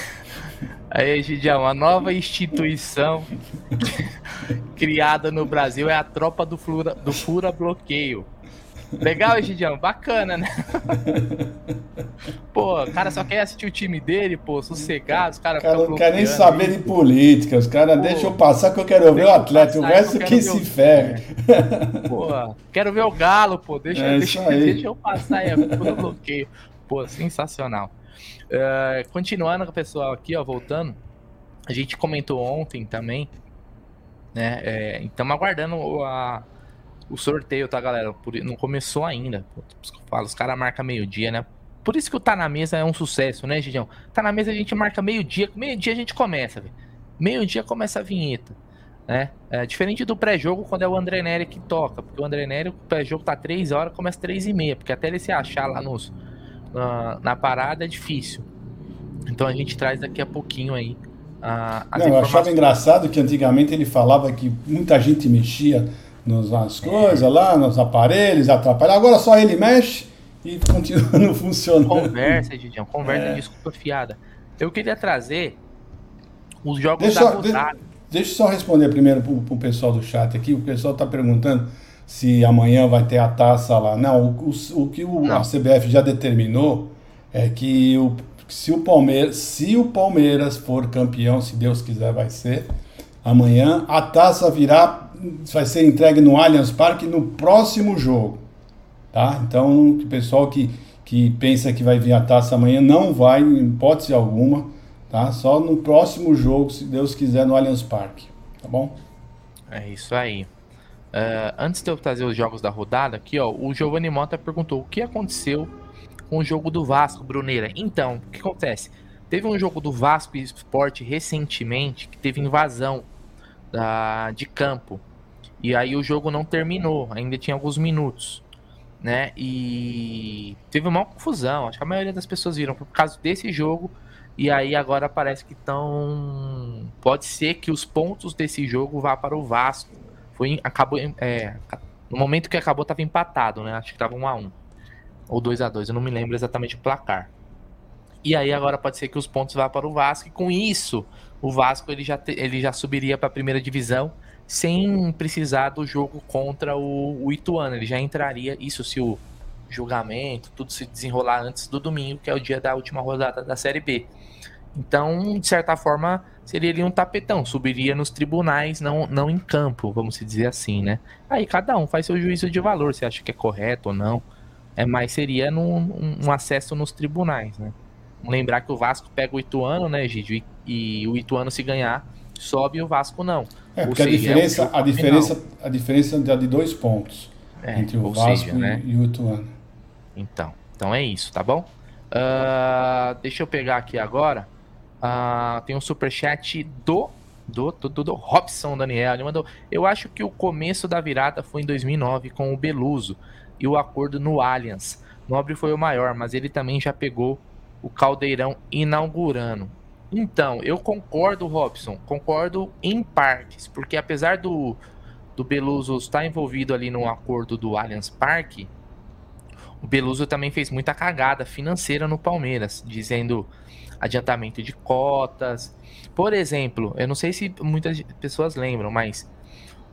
Aí, Gidião, a nova instituição criada no Brasil é a tropa do Fura, do Fura Bloqueio. Legal, Egidião, bacana, né? pô, o cara só quer assistir o time dele, pô, sossegado, os caras cara não quer nem saber de política, os caras deixam eu passar que eu quero ver o atleta, o resto que se ferre. Pô, quero ver o Galo, pô, deixa, é deixa, deixa eu passar aí, eu bloqueio. Pô, sensacional. Uh, continuando com o pessoal aqui, ó, voltando, a gente comentou ontem também, né? É, estamos aguardando a o sorteio, tá, galera? Não começou ainda. Falo, os caras marcam meio-dia, né? Por isso que o Tá Na Mesa é um sucesso, né, Gigião? Tá Na Mesa a gente marca meio-dia, meio-dia a gente começa, velho. Meio-dia começa a vinheta, né? É, diferente do pré-jogo, quando é o André Nery que toca. Porque o André Nery, o pré-jogo tá 3 horas, começa 3 e meia. Porque até ele se achar lá nos, na, na parada é difícil. Então a gente traz daqui a pouquinho aí a, as Não, Eu achava engraçado que antigamente ele falava que muita gente mexia nas coisas lá, nos aparelhos, atrapalha. Agora só ele mexe e continua não funcionando. Conversa, Gidião, conversa, é. desculpa fiada. Eu queria trazer os jogos deixa da só, rodada. Deixa eu só responder primeiro pro, pro pessoal do chat aqui. O pessoal tá perguntando se amanhã vai ter a taça lá. Não, o, o, o que o, a CBF já determinou é que o, se, o Palmeiras, se o Palmeiras for campeão, se Deus quiser vai ser, amanhã a taça virá vai ser entregue no Allianz Parque no próximo jogo. Tá? Então, o pessoal que, que pensa que vai vir a taça amanhã, não vai, em hipótese alguma, tá? Só no próximo jogo, se Deus quiser, no Allianz Parque, tá bom? É isso aí. Uh, antes de eu trazer os jogos da rodada, aqui, ó, o Giovanni Mota perguntou o que aconteceu com o jogo do Vasco, Bruneira. Então, o que acontece? Teve um jogo do Vasco Esporte recentemente que teve invasão da, de campo. E aí o jogo não terminou, ainda tinha alguns minutos né? E teve uma confusão. Acho que a maioria das pessoas viram por causa desse jogo. E aí agora parece que estão. Pode ser que os pontos desse jogo vá para o Vasco. Foi acabou é, no momento que acabou estava empatado, né? Acho que estava 1 a 1 ou 2 a 2, eu não me lembro exatamente o placar. E aí agora pode ser que os pontos vá para o Vasco e com isso o Vasco ele já, te, ele já subiria para a primeira divisão sem precisar do jogo contra o, o Ituano. Ele já entraria, isso se o julgamento, tudo se desenrolar antes do domingo, que é o dia da última rodada da Série B. Então, de certa forma, seria ali um tapetão, subiria nos tribunais, não, não em campo, vamos dizer assim, né? Aí cada um faz seu juízo de valor, se acha que é correto ou não. É, mas seria num, um acesso nos tribunais, né? Lembrar que o Vasco pega o Ituano, né, Gidio? E, e o Ituano, se ganhar, sobe e o Vasco não. É, porque seja, a diferença, é um a diferença, a diferença é de dois pontos é, entre o Vasco seja, né? e o Ituano. Então, então é isso, tá bom? Uh, deixa eu pegar aqui agora. Uh, tem um superchat do do, do, do, do Robson Daniel. Ele mandou: Eu acho que o começo da virada foi em 2009 com o Beluso e o acordo no Allianz. Nobre foi o maior, mas ele também já pegou o Caldeirão inaugurando. Então, eu concordo, Robson, concordo em partes, porque apesar do, do Beluso estar envolvido ali no acordo do Allianz Parque, o Beluso também fez muita cagada financeira no Palmeiras, dizendo adiantamento de cotas. Por exemplo, eu não sei se muitas pessoas lembram, mas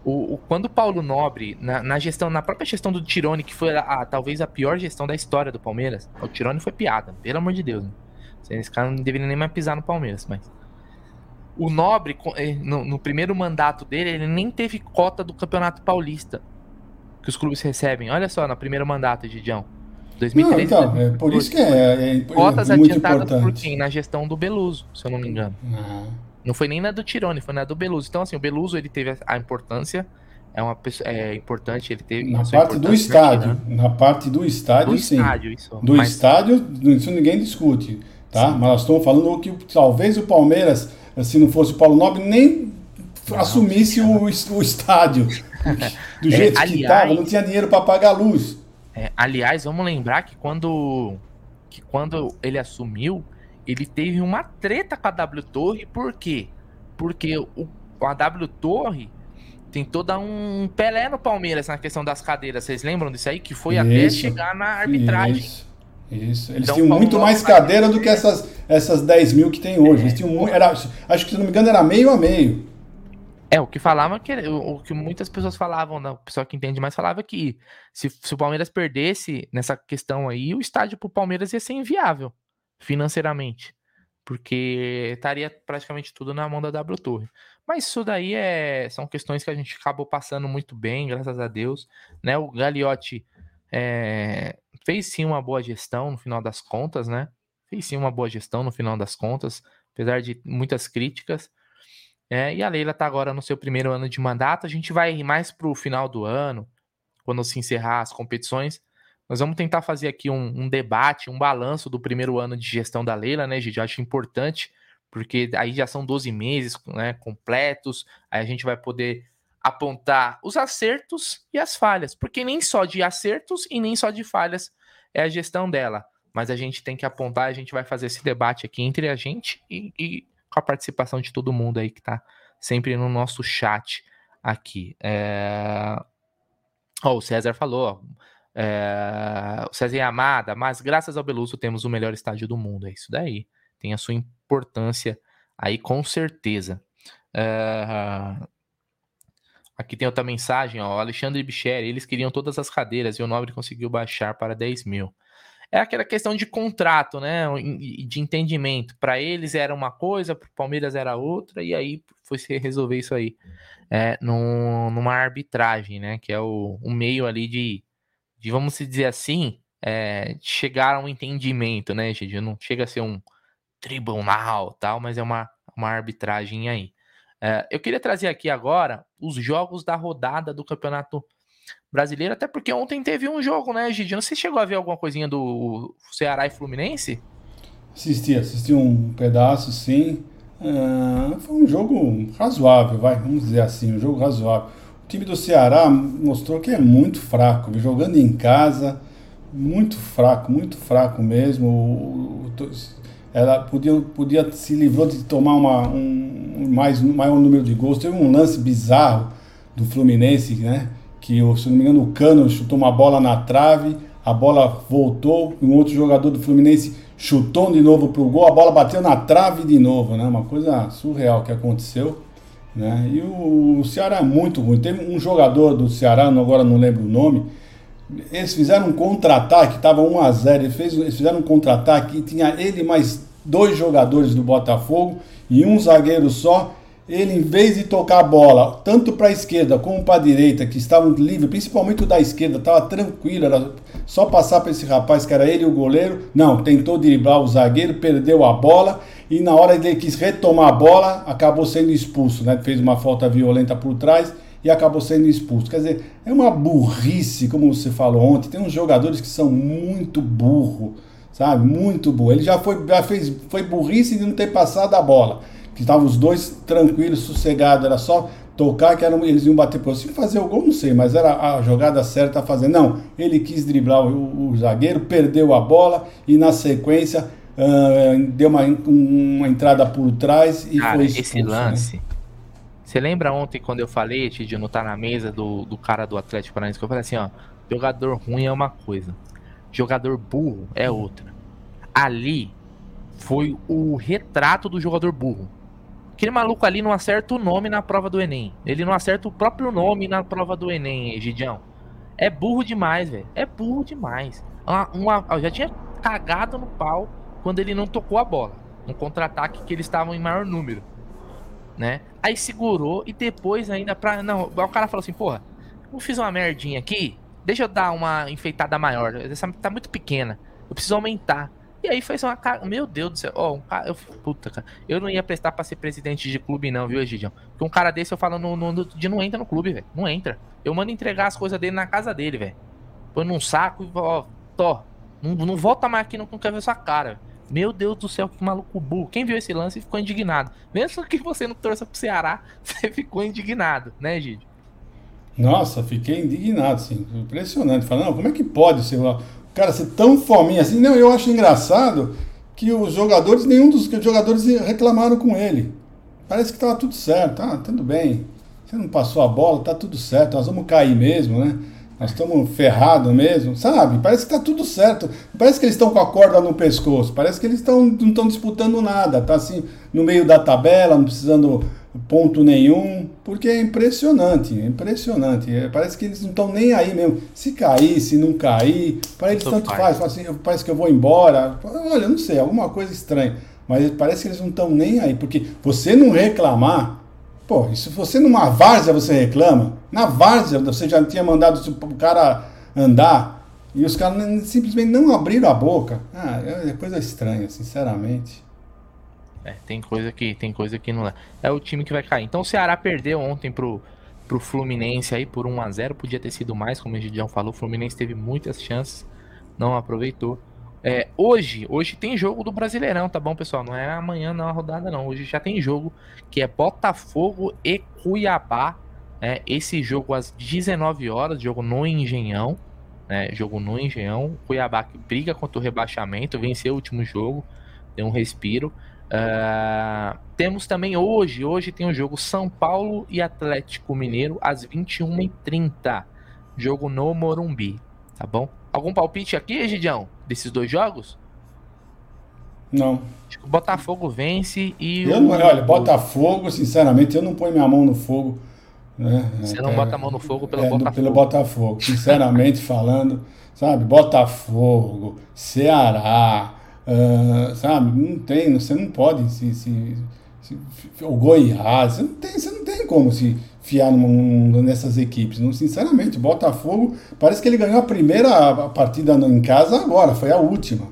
o, o quando o Paulo Nobre, na, na, gestão, na própria gestão do Tirone, que foi a, a, talvez a pior gestão da história do Palmeiras, o Tirone foi piada, pelo amor de Deus. Né? Esse cara não deveria nem mais pisar no Palmeiras, mas. O Nobre, eh, no, no, primeiro mandato dele, ele nem teve cota do Campeonato Paulista que os clubes recebem. Olha só, no primeiro mandato, Gidião. 2013, não, então, é por isso que é, é, Cotas é muito adiantadas importante. por quem? Na gestão do Beluso, se eu não me engano. Não foi nem na do Tirone, foi na do Beluso. Então, assim, o Beluso ele teve a importância é uma pessoa é importante ele teve na parte do estádio na parte do estádio do sim estádio, isso. do Mas... estádio isso ninguém discute tá? Mas nós estamos falando que talvez o Palmeiras, se não fosse o Paulo Nobre, nem não, assumisse o, o estádio do é, jeito é, aliás, que estava, não tinha dinheiro para pagar a luz. É, aliás, vamos lembrar que quando, que quando ele assumiu, ele teve uma treta com a W Torre, por quê? Porque o, a W Torre tem toda um Pelé no Palmeiras na questão das cadeiras. Vocês lembram disso aí? Que foi isso, até chegar na arbitragem. Isso. Isso. Eles então, tinham muito mais cadeira do que essas, essas 10 mil que tem hoje. É. Eles tinham muito, era, acho que, se não me engano, era meio a meio. É, o que falava que o, que muitas pessoas falavam, né, o pessoal que entende mais falava que se, se o Palmeiras perdesse nessa questão aí, o estádio pro Palmeiras ia ser inviável financeiramente. Porque estaria praticamente tudo na mão da W Torre. Mas isso daí é, são questões que a gente acabou passando muito bem, graças a Deus. Né? O Gagliotti é, fez sim uma boa gestão no final das contas, né? Fez sim uma boa gestão no final das contas, apesar de muitas críticas. É, e a Leila está agora no seu primeiro ano de mandato. A gente vai mais para o final do ano, quando se encerrar as competições. Nós vamos tentar fazer aqui um, um debate, um balanço do primeiro ano de gestão da Leila, né, gente? Eu acho importante, porque aí já são 12 meses né, completos, aí a gente vai poder apontar os acertos e as falhas, porque nem só de acertos e nem só de falhas é a gestão dela. Mas a gente tem que apontar, a gente vai fazer esse debate aqui entre a gente e, e com a participação de todo mundo aí que está sempre no nosso chat aqui. É... Oh, o César falou, é... o César Amada, mas graças ao Beluso temos o melhor estádio do mundo. É isso daí. Tem a sua importância aí, com certeza. É... Aqui tem outra mensagem, ó. Alexandre Bicheri, eles queriam todas as cadeiras e o Nobre conseguiu baixar para 10 mil. É aquela questão de contrato, né? De entendimento. Para eles era uma coisa, para o Palmeiras era outra, e aí foi se resolver isso aí é, num, numa arbitragem, né? Que é o, o meio ali de, de, vamos dizer assim, é, chegar a um entendimento, né, gente? Não chega a ser um tribunal tal, mas é uma, uma arbitragem aí. É, eu queria trazer aqui agora os jogos da rodada do Campeonato Brasileiro, até porque ontem teve um jogo, né, Gigi? Você chegou a ver alguma coisinha do Ceará e Fluminense? Assisti, assisti um pedaço, sim. Uh, foi um jogo razoável, vai, vamos dizer assim, um jogo razoável. O time do Ceará mostrou que é muito fraco, jogando em casa, muito fraco, muito fraco mesmo. Ela podia, podia se livrou de tomar uma, um mais maior número de gols. Teve um lance bizarro do Fluminense, né? Que, se não me engano, o Cano chutou uma bola na trave, a bola voltou, um outro jogador do Fluminense chutou de novo pro gol, a bola bateu na trave de novo, né? Uma coisa surreal que aconteceu. Né? E o, o Ceará é muito ruim. Teve um jogador do Ceará, agora não lembro o nome, eles fizeram um contra-ataque, estava 1 a 0 eles, fizeram um contra-ataque e tinha ele mais dois jogadores do Botafogo e um zagueiro só. Ele, em vez de tocar a bola, tanto para a esquerda como para a direita, que estavam livres, principalmente o da esquerda, estava tranquilo, era só passar para esse rapaz que era ele o goleiro. Não, tentou driblar o zagueiro, perdeu a bola e na hora ele quis retomar a bola, acabou sendo expulso, né? Fez uma falta violenta por trás e acabou sendo expulso. Quer dizer, é uma burrice, como você falou ontem. Tem uns jogadores que são muito burro, sabe? Muito burro. Ele já foi, já fez, foi burrice de não ter passado a bola. Que estavam os dois tranquilos, sossegados, era só tocar que eram, eles iam bater por cima. fazer o gol, não sei, mas era a jogada certa a fazer. Não, ele quis driblar o, o zagueiro, perdeu a bola e na sequência uh, deu uma, uma entrada por trás e Cara, foi expulso, esse né? lance. Né? Você lembra ontem quando eu falei, de não tá na mesa do, do cara do Atlético Paranaense, que eu falei assim, ó, jogador ruim é uma coisa, jogador burro é outra. Ali foi o retrato do jogador burro. Aquele maluco ali não acerta o nome na prova do Enem. Ele não acerta o próprio nome na prova do Enem, Egidião. É burro demais, velho. É burro demais. Uma, uma, eu já tinha cagado no pau quando ele não tocou a bola. Um contra-ataque que eles estavam em maior número né? Aí segurou e depois ainda pra. Não, o cara falou assim, porra, eu fiz uma merdinha aqui, deixa eu dar uma enfeitada maior. Essa tá muito pequena. Eu preciso aumentar. E aí fez uma cara. Meu Deus do céu. Ó, um cara. Eu, puta, cara. Eu não ia prestar pra ser presidente de clube, não, viu, Egidião? Porque um cara desse eu falo no, no, de não entra no clube, velho. Não entra. Eu mando entregar as coisas dele na casa dele, velho. Põe num saco e, ó, tó. Não, não volta mais aqui, não, não quero ver sua cara. Meu Deus do céu, que maluco burro. Quem viu esse lance ficou indignado. Mesmo que você não torça pro Ceará, você ficou indignado, né, Gide? Nossa, fiquei indignado, assim. Impressionante. Falando, como é que pode ser o cara ser tão fominha assim? Não, eu acho engraçado que os jogadores, nenhum dos jogadores reclamaram com ele. Parece que tava tudo certo. Ah, tudo bem. Você não passou a bola, tá tudo certo. Nós vamos cair mesmo, né? Nós estamos ferrados mesmo, sabe? Parece que está tudo certo. Parece que eles estão com a corda no pescoço. Parece que eles estão não estão disputando nada. Tá assim no meio da tabela, não precisando ponto nenhum, porque é impressionante, é impressionante. É, parece que eles não estão nem aí mesmo. Se cair, se não cair, para eles tanto faz. faz. Assim, parece que eu vou embora. Olha, não sei, alguma coisa estranha. Mas parece que eles não estão nem aí, porque você não reclamar Pô, e se você numa várzea você reclama, na várzea você já tinha mandado o cara andar e os caras simplesmente não abriram a boca. Ah, é, é coisa estranha, sinceramente. É, tem coisa que tem coisa que não é. É o time que vai cair. Então o Ceará perdeu ontem pro, pro Fluminense aí por 1 a 0 podia ter sido mais, como o Gideon falou. O Fluminense teve muitas chances, não aproveitou. É, hoje, hoje tem jogo do Brasileirão, tá bom, pessoal? Não é amanhã, não, a rodada, não. Hoje já tem jogo que é Botafogo e Cuiabá. Né? Esse jogo às 19 horas, jogo no Engenhão. Né? Jogo no Engenhão. Cuiabá que briga contra o rebaixamento, venceu o último jogo, deu um respiro. Uh, temos também hoje, hoje tem o jogo São Paulo e Atlético Mineiro às 21h30. Jogo no Morumbi, tá bom? Algum palpite aqui, Egidião, desses dois jogos? Não. Acho que o Botafogo vence e. Eu não, olha, Botafogo, sinceramente, eu não ponho minha mão no fogo. Né? Você não é, bota a mão no fogo pelo é, Botafogo. Pelo Botafogo, sinceramente falando, sabe? Botafogo, Ceará, uh, sabe? Não tem, você não pode se, se, se, o Goiás, você não tem, você não tem como se fiar nessas equipes. Não, sinceramente, o Botafogo parece que ele ganhou a primeira partida em casa agora, foi a última.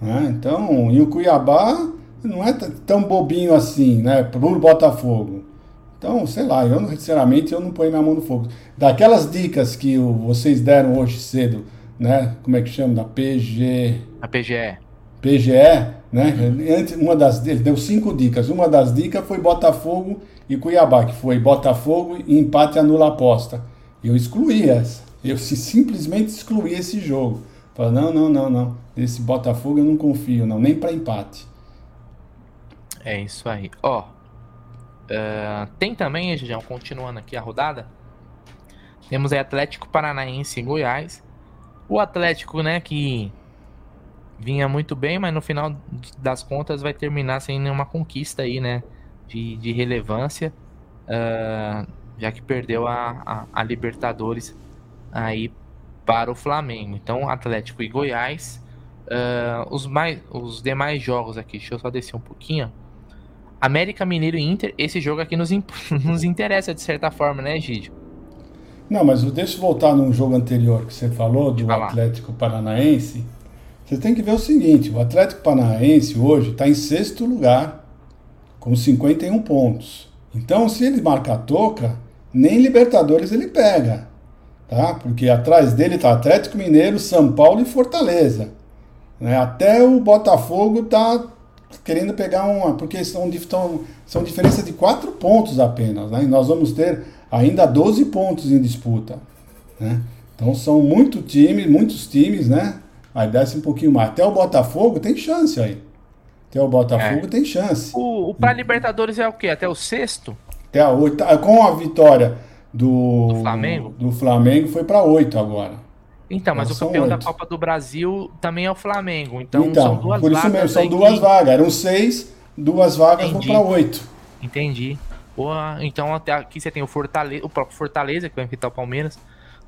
Né? Então, e o Cuiabá não é tão bobinho assim, né? Pro Botafogo. Então, sei lá, eu sinceramente eu não ponho minha mão no fogo. Daquelas dicas que o, vocês deram hoje cedo, né? Como é que chama? Da PG. A PGE. PGE, né? Uma das ele deu cinco dicas. Uma das dicas foi Botafogo e Cuiabá, que foi Botafogo e empate anula aposta. Eu excluí essa. Eu simplesmente excluí esse jogo. Falei, não, não, não, não. Esse Botafogo eu não confio, não, nem para empate. É isso aí. Ó, uh, tem também, Gigião, continuando aqui a rodada, temos aí Atlético Paranaense e Goiás. O Atlético, né, que vinha muito bem, mas no final das contas vai terminar sem nenhuma conquista aí, né, de, de relevância, uh, já que perdeu a, a, a, Libertadores aí para o Flamengo. Então, Atlético e Goiás. Uh, os, mais, os demais jogos aqui, deixa eu só descer um pouquinho. América Mineiro e Inter, esse jogo aqui nos, nos interessa de certa forma, né, Gídio? Não, mas deixa eu voltar num jogo anterior que você falou, do Atlético Paranaense. Você tem que ver o seguinte: o Atlético Paranaense hoje está em sexto lugar, com 51 pontos. Então, se ele marcar toca, nem Libertadores ele pega, tá? Porque atrás dele está Atlético Mineiro, São Paulo e Fortaleza. Né? Até o Botafogo está querendo pegar uma. Porque são, são, são diferenças de quatro pontos apenas. Né? E nós vamos ter ainda 12 pontos em disputa. Né? Então são muito time, muitos times, né? Aí desce um pouquinho mais. Até o Botafogo tem chance aí. Até o Botafogo é. tem chance. O, o para Libertadores é o quê? Até o sexto? Até a oito. Com a vitória do, do Flamengo, do Flamengo foi para oito agora. Então, mas o campeão da Copa do Brasil também é o Flamengo. Então, então são duas por isso mesmo, são duas que... vagas. Eram seis, duas vagas Entendi. vão para oito. Entendi. Boa. Então, até aqui você tem o Fortaleza, o próprio Fortaleza, que vai enfrentar o Palmeiras.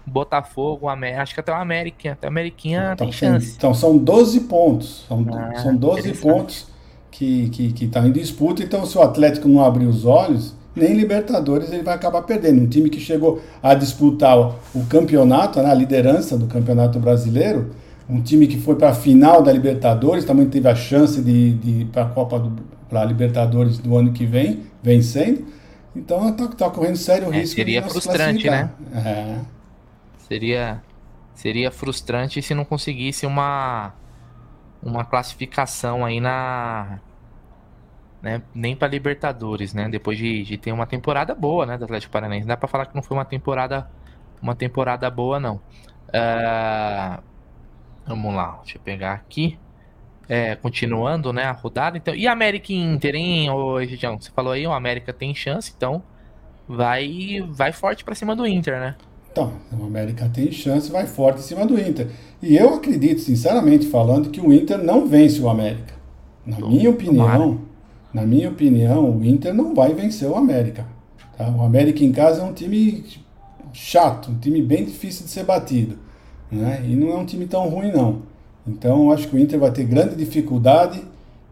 Botafogo, América, acho que até o América, até o Ameriquinha então, tem chance. Então são 12 pontos, são, ah, são 12 pontos que que, que tá em disputa. Então, se o Atlético não abrir os olhos, nem Libertadores ele vai acabar perdendo. Um time que chegou a disputar o, campeonato, né, a liderança do Campeonato Brasileiro, um time que foi para a final da Libertadores, também teve a chance de, de ir para a Copa para a Libertadores do ano que vem, vencendo. Então está tá correndo sério é, risco. Seria frustrante, né? É. Seria, seria frustrante se não conseguisse uma, uma classificação aí na, né, nem para Libertadores, né? Depois de, de, ter uma temporada boa, né, do Atlético Paranaense. Não dá para falar que não foi uma temporada uma temporada boa, não. Uh, vamos lá, deixa eu pegar aqui. É, continuando, né, a rodada. Então, e América Inter, hein, ô, Gigião? Você falou aí, o América tem chance, então vai vai forte para cima do Inter, né? Então, o América tem chance, vai forte em cima do Inter. E eu acredito, sinceramente falando, que o Inter não vence o América. Na minha opinião, na minha opinião, o Inter não vai vencer o América. Tá? O América em casa é um time chato, um time bem difícil de ser batido. Né? E não é um time tão ruim, não. Então, eu acho que o Inter vai ter grande dificuldade.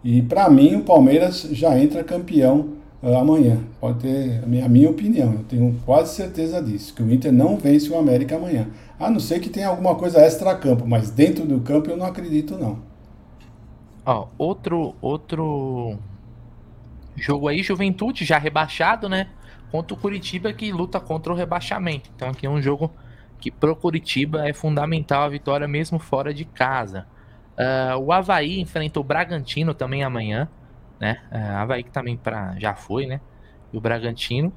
E, para mim, o Palmeiras já entra campeão amanhã. Pode ter a minha, a minha opinião. Eu tenho quase certeza disso. Que o Inter não vence o América amanhã. A não ser que tenha alguma coisa extra-campo. Mas dentro do campo eu não acredito, não. Ó, outro, outro Jogo aí, Juventude já rebaixado, né? Contra o Curitiba que luta contra o rebaixamento. Então aqui é um jogo que pro Curitiba é fundamental a vitória mesmo fora de casa. Uh, o Havaí enfrenta o Bragantino também amanhã, né? Uh, Havaí que também pra, já foi, né? E o Bragantino.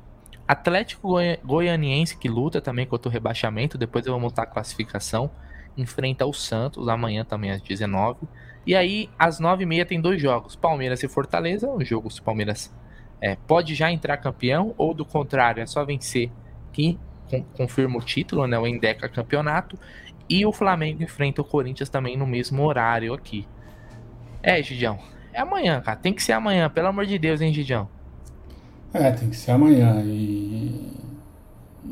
Atlético Goi Goianiense que luta também contra o rebaixamento. Depois eu vou montar a classificação. Enfrenta o Santos amanhã também às 19 e aí, às 9h30 tem dois jogos: Palmeiras e Fortaleza. O jogo, se o Palmeiras é, pode já entrar campeão, ou do contrário, é só vencer que confirma o título, né? O Endeca campeonato. E o Flamengo enfrenta o Corinthians também no mesmo horário aqui. É, Gidião. É amanhã, cara. Tem que ser amanhã, pelo amor de Deus, hein, Gidião? É, tem que ser amanhã. E,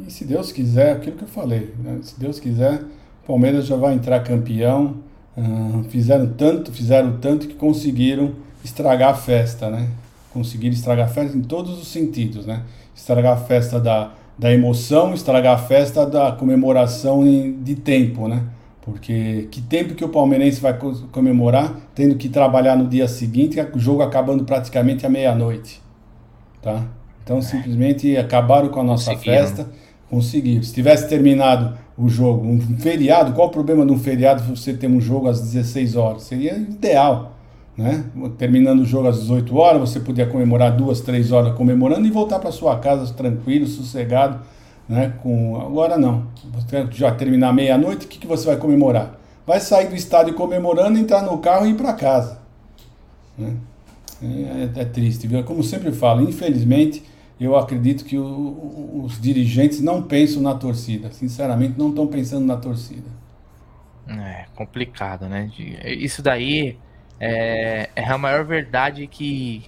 e se Deus quiser, aquilo que eu falei, né? se Deus quiser, o Palmeiras já vai entrar campeão. Uh, fizeram tanto, fizeram tanto que conseguiram estragar a festa, né? Conseguiram estragar a festa em todos os sentidos, né? Estragar a festa da, da emoção, estragar a festa da comemoração de tempo, né? Porque que tempo que o palmeirense vai comemorar tendo que trabalhar no dia seguinte, o jogo acabando praticamente à meia-noite, tá? Então simplesmente acabaram com a nossa festa, conseguiram. Se tivesse terminado o jogo, um feriado, qual o problema de um feriado você ter um jogo às 16 horas? Seria ideal, né? Terminando o jogo às 18 horas, você podia comemorar duas, três horas comemorando e voltar para sua casa tranquilo, sossegado né? Com, agora não. Você já terminar meia-noite, o que, que você vai comemorar? Vai sair do estádio comemorando, entrar no carro e ir para casa. Né? É, é, triste, viu? Como sempre falo, infelizmente, eu acredito que o, os dirigentes não pensam na torcida. Sinceramente, não estão pensando na torcida. É complicado, né? Isso daí é, é a maior verdade que,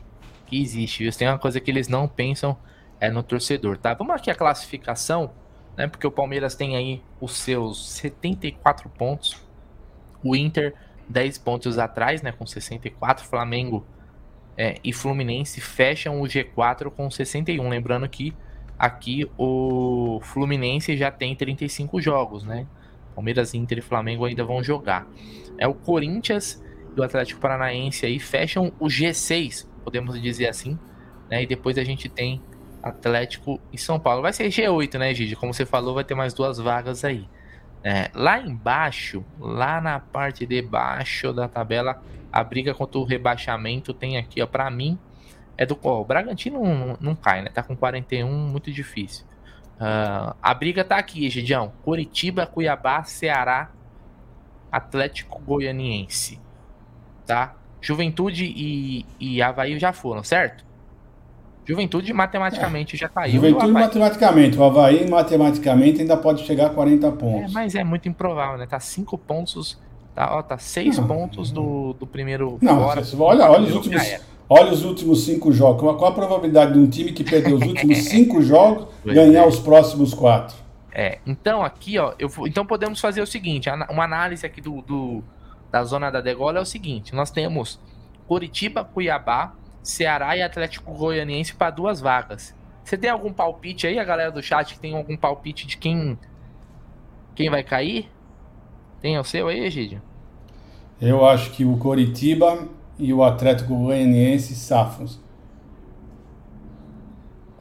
que existe. Tem uma coisa que eles não pensam é, no torcedor, tá? Vamos aqui a classificação, né? Porque o Palmeiras tem aí os seus 74 pontos, o Inter 10 pontos atrás, né? Com 64, Flamengo é, e Fluminense fecham o G4 com 61. Lembrando que aqui o Fluminense já tem 35 jogos, né? Palmeiras, Inter e Flamengo ainda vão jogar. É o Corinthians e o Atlético Paranaense aí fecham o G6, podemos dizer assim, né? E depois a gente tem Atlético e São Paulo. Vai ser G8, né, Gigi? Como você falou, vai ter mais duas vagas aí. É, lá embaixo, lá na parte de baixo da tabela, a briga contra o rebaixamento tem aqui, ó, para mim, é do ó, o Bragantino não, não, cai, né? Tá com 41, muito difícil. Uh, a briga tá aqui, Gidião. Curitiba, Cuiabá, Ceará, Atlético Goianiense. Tá? Juventude e, e Havaí já foram, certo? Juventude matematicamente é. já caiu. Juventude matematicamente. O Havaí matematicamente ainda pode chegar a 40 pontos. É, mas é muito improvável, né? Tá 5 pontos. Tá, ó, tá 6 pontos do, do primeiro. Não, fora, olha, olha os últimos. Olha os últimos cinco jogos. Qual a probabilidade de um time que perdeu os últimos cinco jogos ganhar é. os próximos quatro? É, então aqui, ó, eu, então podemos fazer o seguinte: uma análise aqui do, do da zona da degola é o seguinte: nós temos Curitiba, Cuiabá, Ceará e Atlético Goianiense para duas vagas. Você tem algum palpite aí, a galera do chat que tem algum palpite de quem quem vai cair? Tem o seu aí, Egídio? Eu acho que o Coritiba e o Atlético Goianiense safam.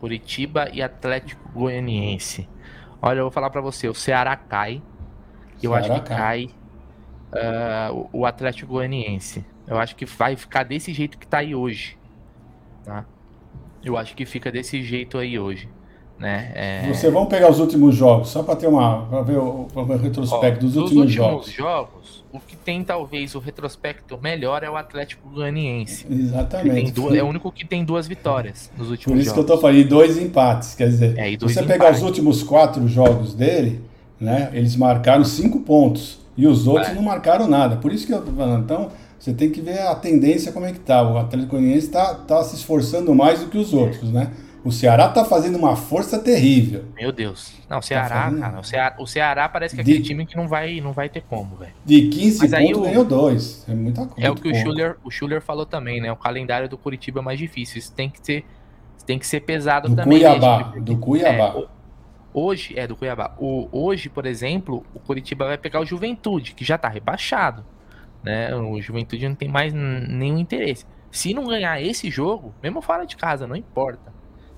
Curitiba e Atlético Goianiense. Olha, eu vou falar para você, o Ceará cai. Eu Ceará acho que cai, cai uh, o Atlético Goianiense. Eu acho que vai ficar desse jeito que tá aí hoje tá? Eu acho que fica desse jeito aí hoje. Né? É... Você vamos pegar os últimos jogos, só para ter uma. para ver o, o retrospecto Ó, dos últimos, últimos jogos. jogos. O que tem talvez o retrospecto melhor é o Atlético Goianiense. Exatamente. Duas, é o único que tem duas vitórias nos últimos jogos. Por isso jogos. que eu tô falando, e dois empates. Quer dizer, é, se você pegar os últimos quatro jogos dele, né? Eles marcaram cinco pontos. E os outros é. não marcaram nada. Por isso que eu tô falando. Então, você tem que ver a tendência como é que tá. O Atlético Goianiense está tá se esforçando mais do que os outros, né? O Ceará está fazendo uma força terrível. Meu Deus. Não, o Ceará, tá fazendo... cara, o Ceará, o Ceará parece que é aquele time que não vai, não vai ter como, velho. De 15 Mas pontos o... ganhou dois. É muita coisa. É o que o Schuller, o Schuller falou também, né? O calendário do Curitiba é mais difícil. Isso tem que ser, tem que ser pesado do também. Cuiabá, né, do Cuiabá. É, hoje, é do Cuiabá. O, hoje, por exemplo, o Curitiba vai pegar o Juventude, que já tá rebaixado né? O Juventude não tem mais nenhum interesse. Se não ganhar esse jogo, mesmo fora de casa, não importa.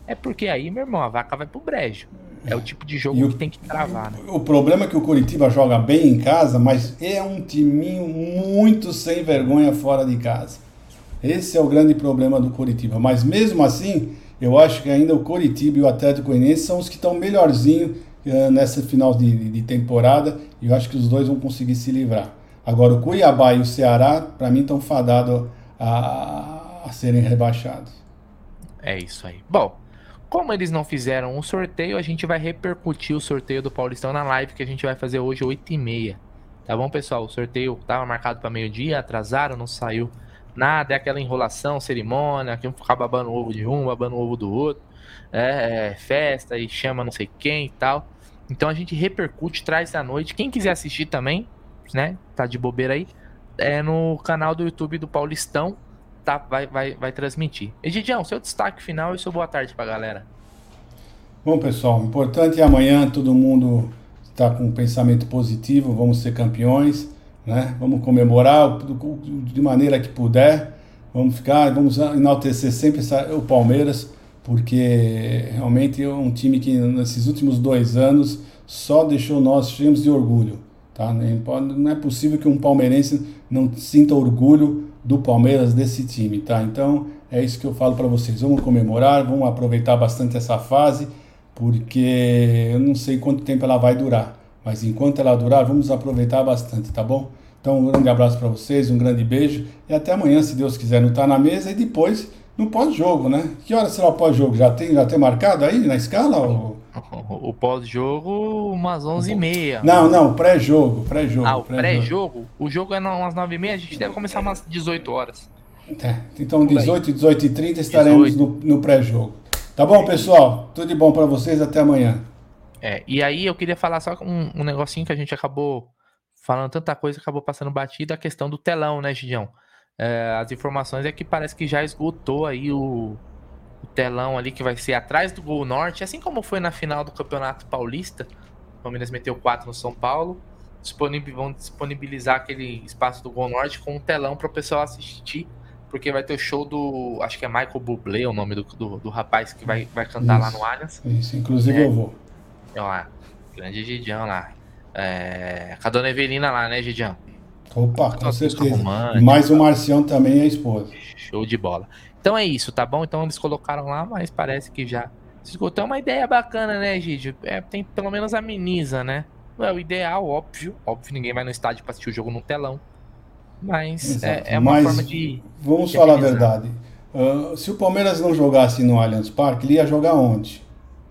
É porque aí, meu irmão, a vaca vai pro brejo. É o tipo de jogo que tem que travar, né? O problema é que o Curitiba joga bem em casa, mas é um timinho muito sem vergonha fora de casa. Esse é o grande problema do Curitiba. Mas mesmo assim, eu acho que ainda o Curitiba e o Atlético Goianiense são os que estão melhorzinho uh, nessa final de, de temporada. E eu acho que os dois vão conseguir se livrar. Agora, o Cuiabá e o Ceará, para mim, estão fadados a, a serem rebaixados. É isso aí. Bom, como eles não fizeram um sorteio, a gente vai repercutir o sorteio do Paulistão na live que a gente vai fazer hoje, 8h30. Tá bom, pessoal? O sorteio estava marcado para meio-dia, atrasaram, não saiu nada. É aquela enrolação, cerimônia, que ficar babando ovo de um, babando ovo do outro. É, é, festa e chama não sei quem e tal. Então a gente repercute, traz da noite. Quem quiser assistir também, né? Tá de bobeira aí. É no canal do YouTube do Paulistão, tá? Vai, vai, vai transmitir. Egidião, seu destaque final e seu boa tarde pra galera. Bom, pessoal, importante é amanhã todo mundo está com um pensamento positivo, vamos ser campeões, né? Vamos comemorar de maneira que puder. Vamos ficar, vamos enaltecer sempre o Palmeiras, porque realmente é um time que nesses últimos dois anos só deixou nós cheios de orgulho. Tá? Não é possível que um palmeirense não sinta orgulho do Palmeiras desse time. Tá? Então é isso que eu falo para vocês. Vamos comemorar, vamos aproveitar bastante essa fase, porque eu não sei quanto tempo ela vai durar. Mas enquanto ela durar, vamos aproveitar bastante, tá bom? Então, um grande abraço para vocês, um grande beijo e até amanhã, se Deus quiser, não tá na mesa e depois no pós-jogo, né? Que hora será o pós-jogo? Já tem, já tem marcado aí na escala? Ou... O pós-jogo, umas 11h30. Não, não, pré-jogo, pré-jogo. Ah, o pré-jogo? O jogo é umas 9h30, a gente deve começar umas 18 horas. É, então 18, 18 e 30 estaremos 18. no, no pré-jogo. Tá bom, pessoal? Tudo de bom para vocês, até amanhã. É, e aí eu queria falar só um, um negocinho que a gente acabou falando tanta coisa, acabou passando batido, a questão do telão, né, Gidião? É, as informações é que parece que já esgotou aí o, o, telão ali que vai ser atrás do Gol Norte, assim como foi na final do Campeonato Paulista. O Palmeiras meteu 4 no São Paulo. vão disponibilizar aquele espaço do Gol Norte com um telão para o pessoal assistir, porque vai ter o show do. Acho que é Michael Bublé, o nome do, do, do rapaz que vai, vai cantar isso, lá no Allianz. Isso, inclusive é, eu vou. Ó, grande Gidião lá. É, com a dona Evelina lá, né, Gidião? Opa, com certeza. Mais o Marcião também é esposa. Show de bola. Então é isso, tá bom? Então eles colocaram lá, mas parece que já se esgotou. É uma ideia bacana, né, Gidio? É, tem pelo menos ameniza, né? Não é o ideal, óbvio. Óbvio, ninguém vai no estádio pra assistir o jogo no telão. Mas é, é, uma mas forma de. Vamos de falar a verdade. Uh, se o Palmeiras não jogasse no Allianz Parque, ele ia jogar onde?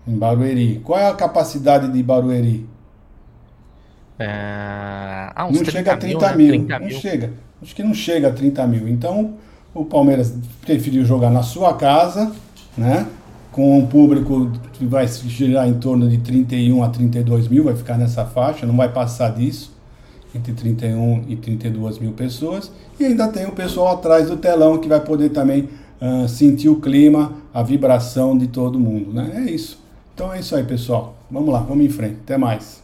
Em Barueri. Qual é a capacidade de Barueri? É... Ah, não chega a 30 mil, né? mil. 30 não mil. chega. Acho que não chega a 30 mil. Então, o Palmeiras preferiu jogar na sua casa, né? Com um público que vai girar em torno de 31 a 32 mil, vai ficar nessa faixa, não vai passar disso, entre 31 e 32 mil pessoas. E ainda tem o pessoal atrás do telão que vai poder também uh, sentir o clima, a vibração de todo mundo, né? É isso. Então é isso aí, pessoal. Vamos lá, vamos em frente. Até mais.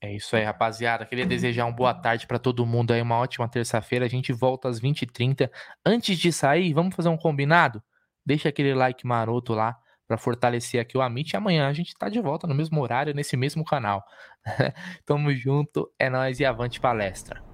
É isso aí, rapaziada. Queria desejar uma boa tarde para todo mundo aí, uma ótima terça-feira. A gente volta às 20h30. Antes de sair, vamos fazer um combinado? Deixa aquele like maroto lá para fortalecer aqui o Amit. E amanhã a gente tá de volta no mesmo horário, nesse mesmo canal. Tamo junto, é nóis e avante palestra.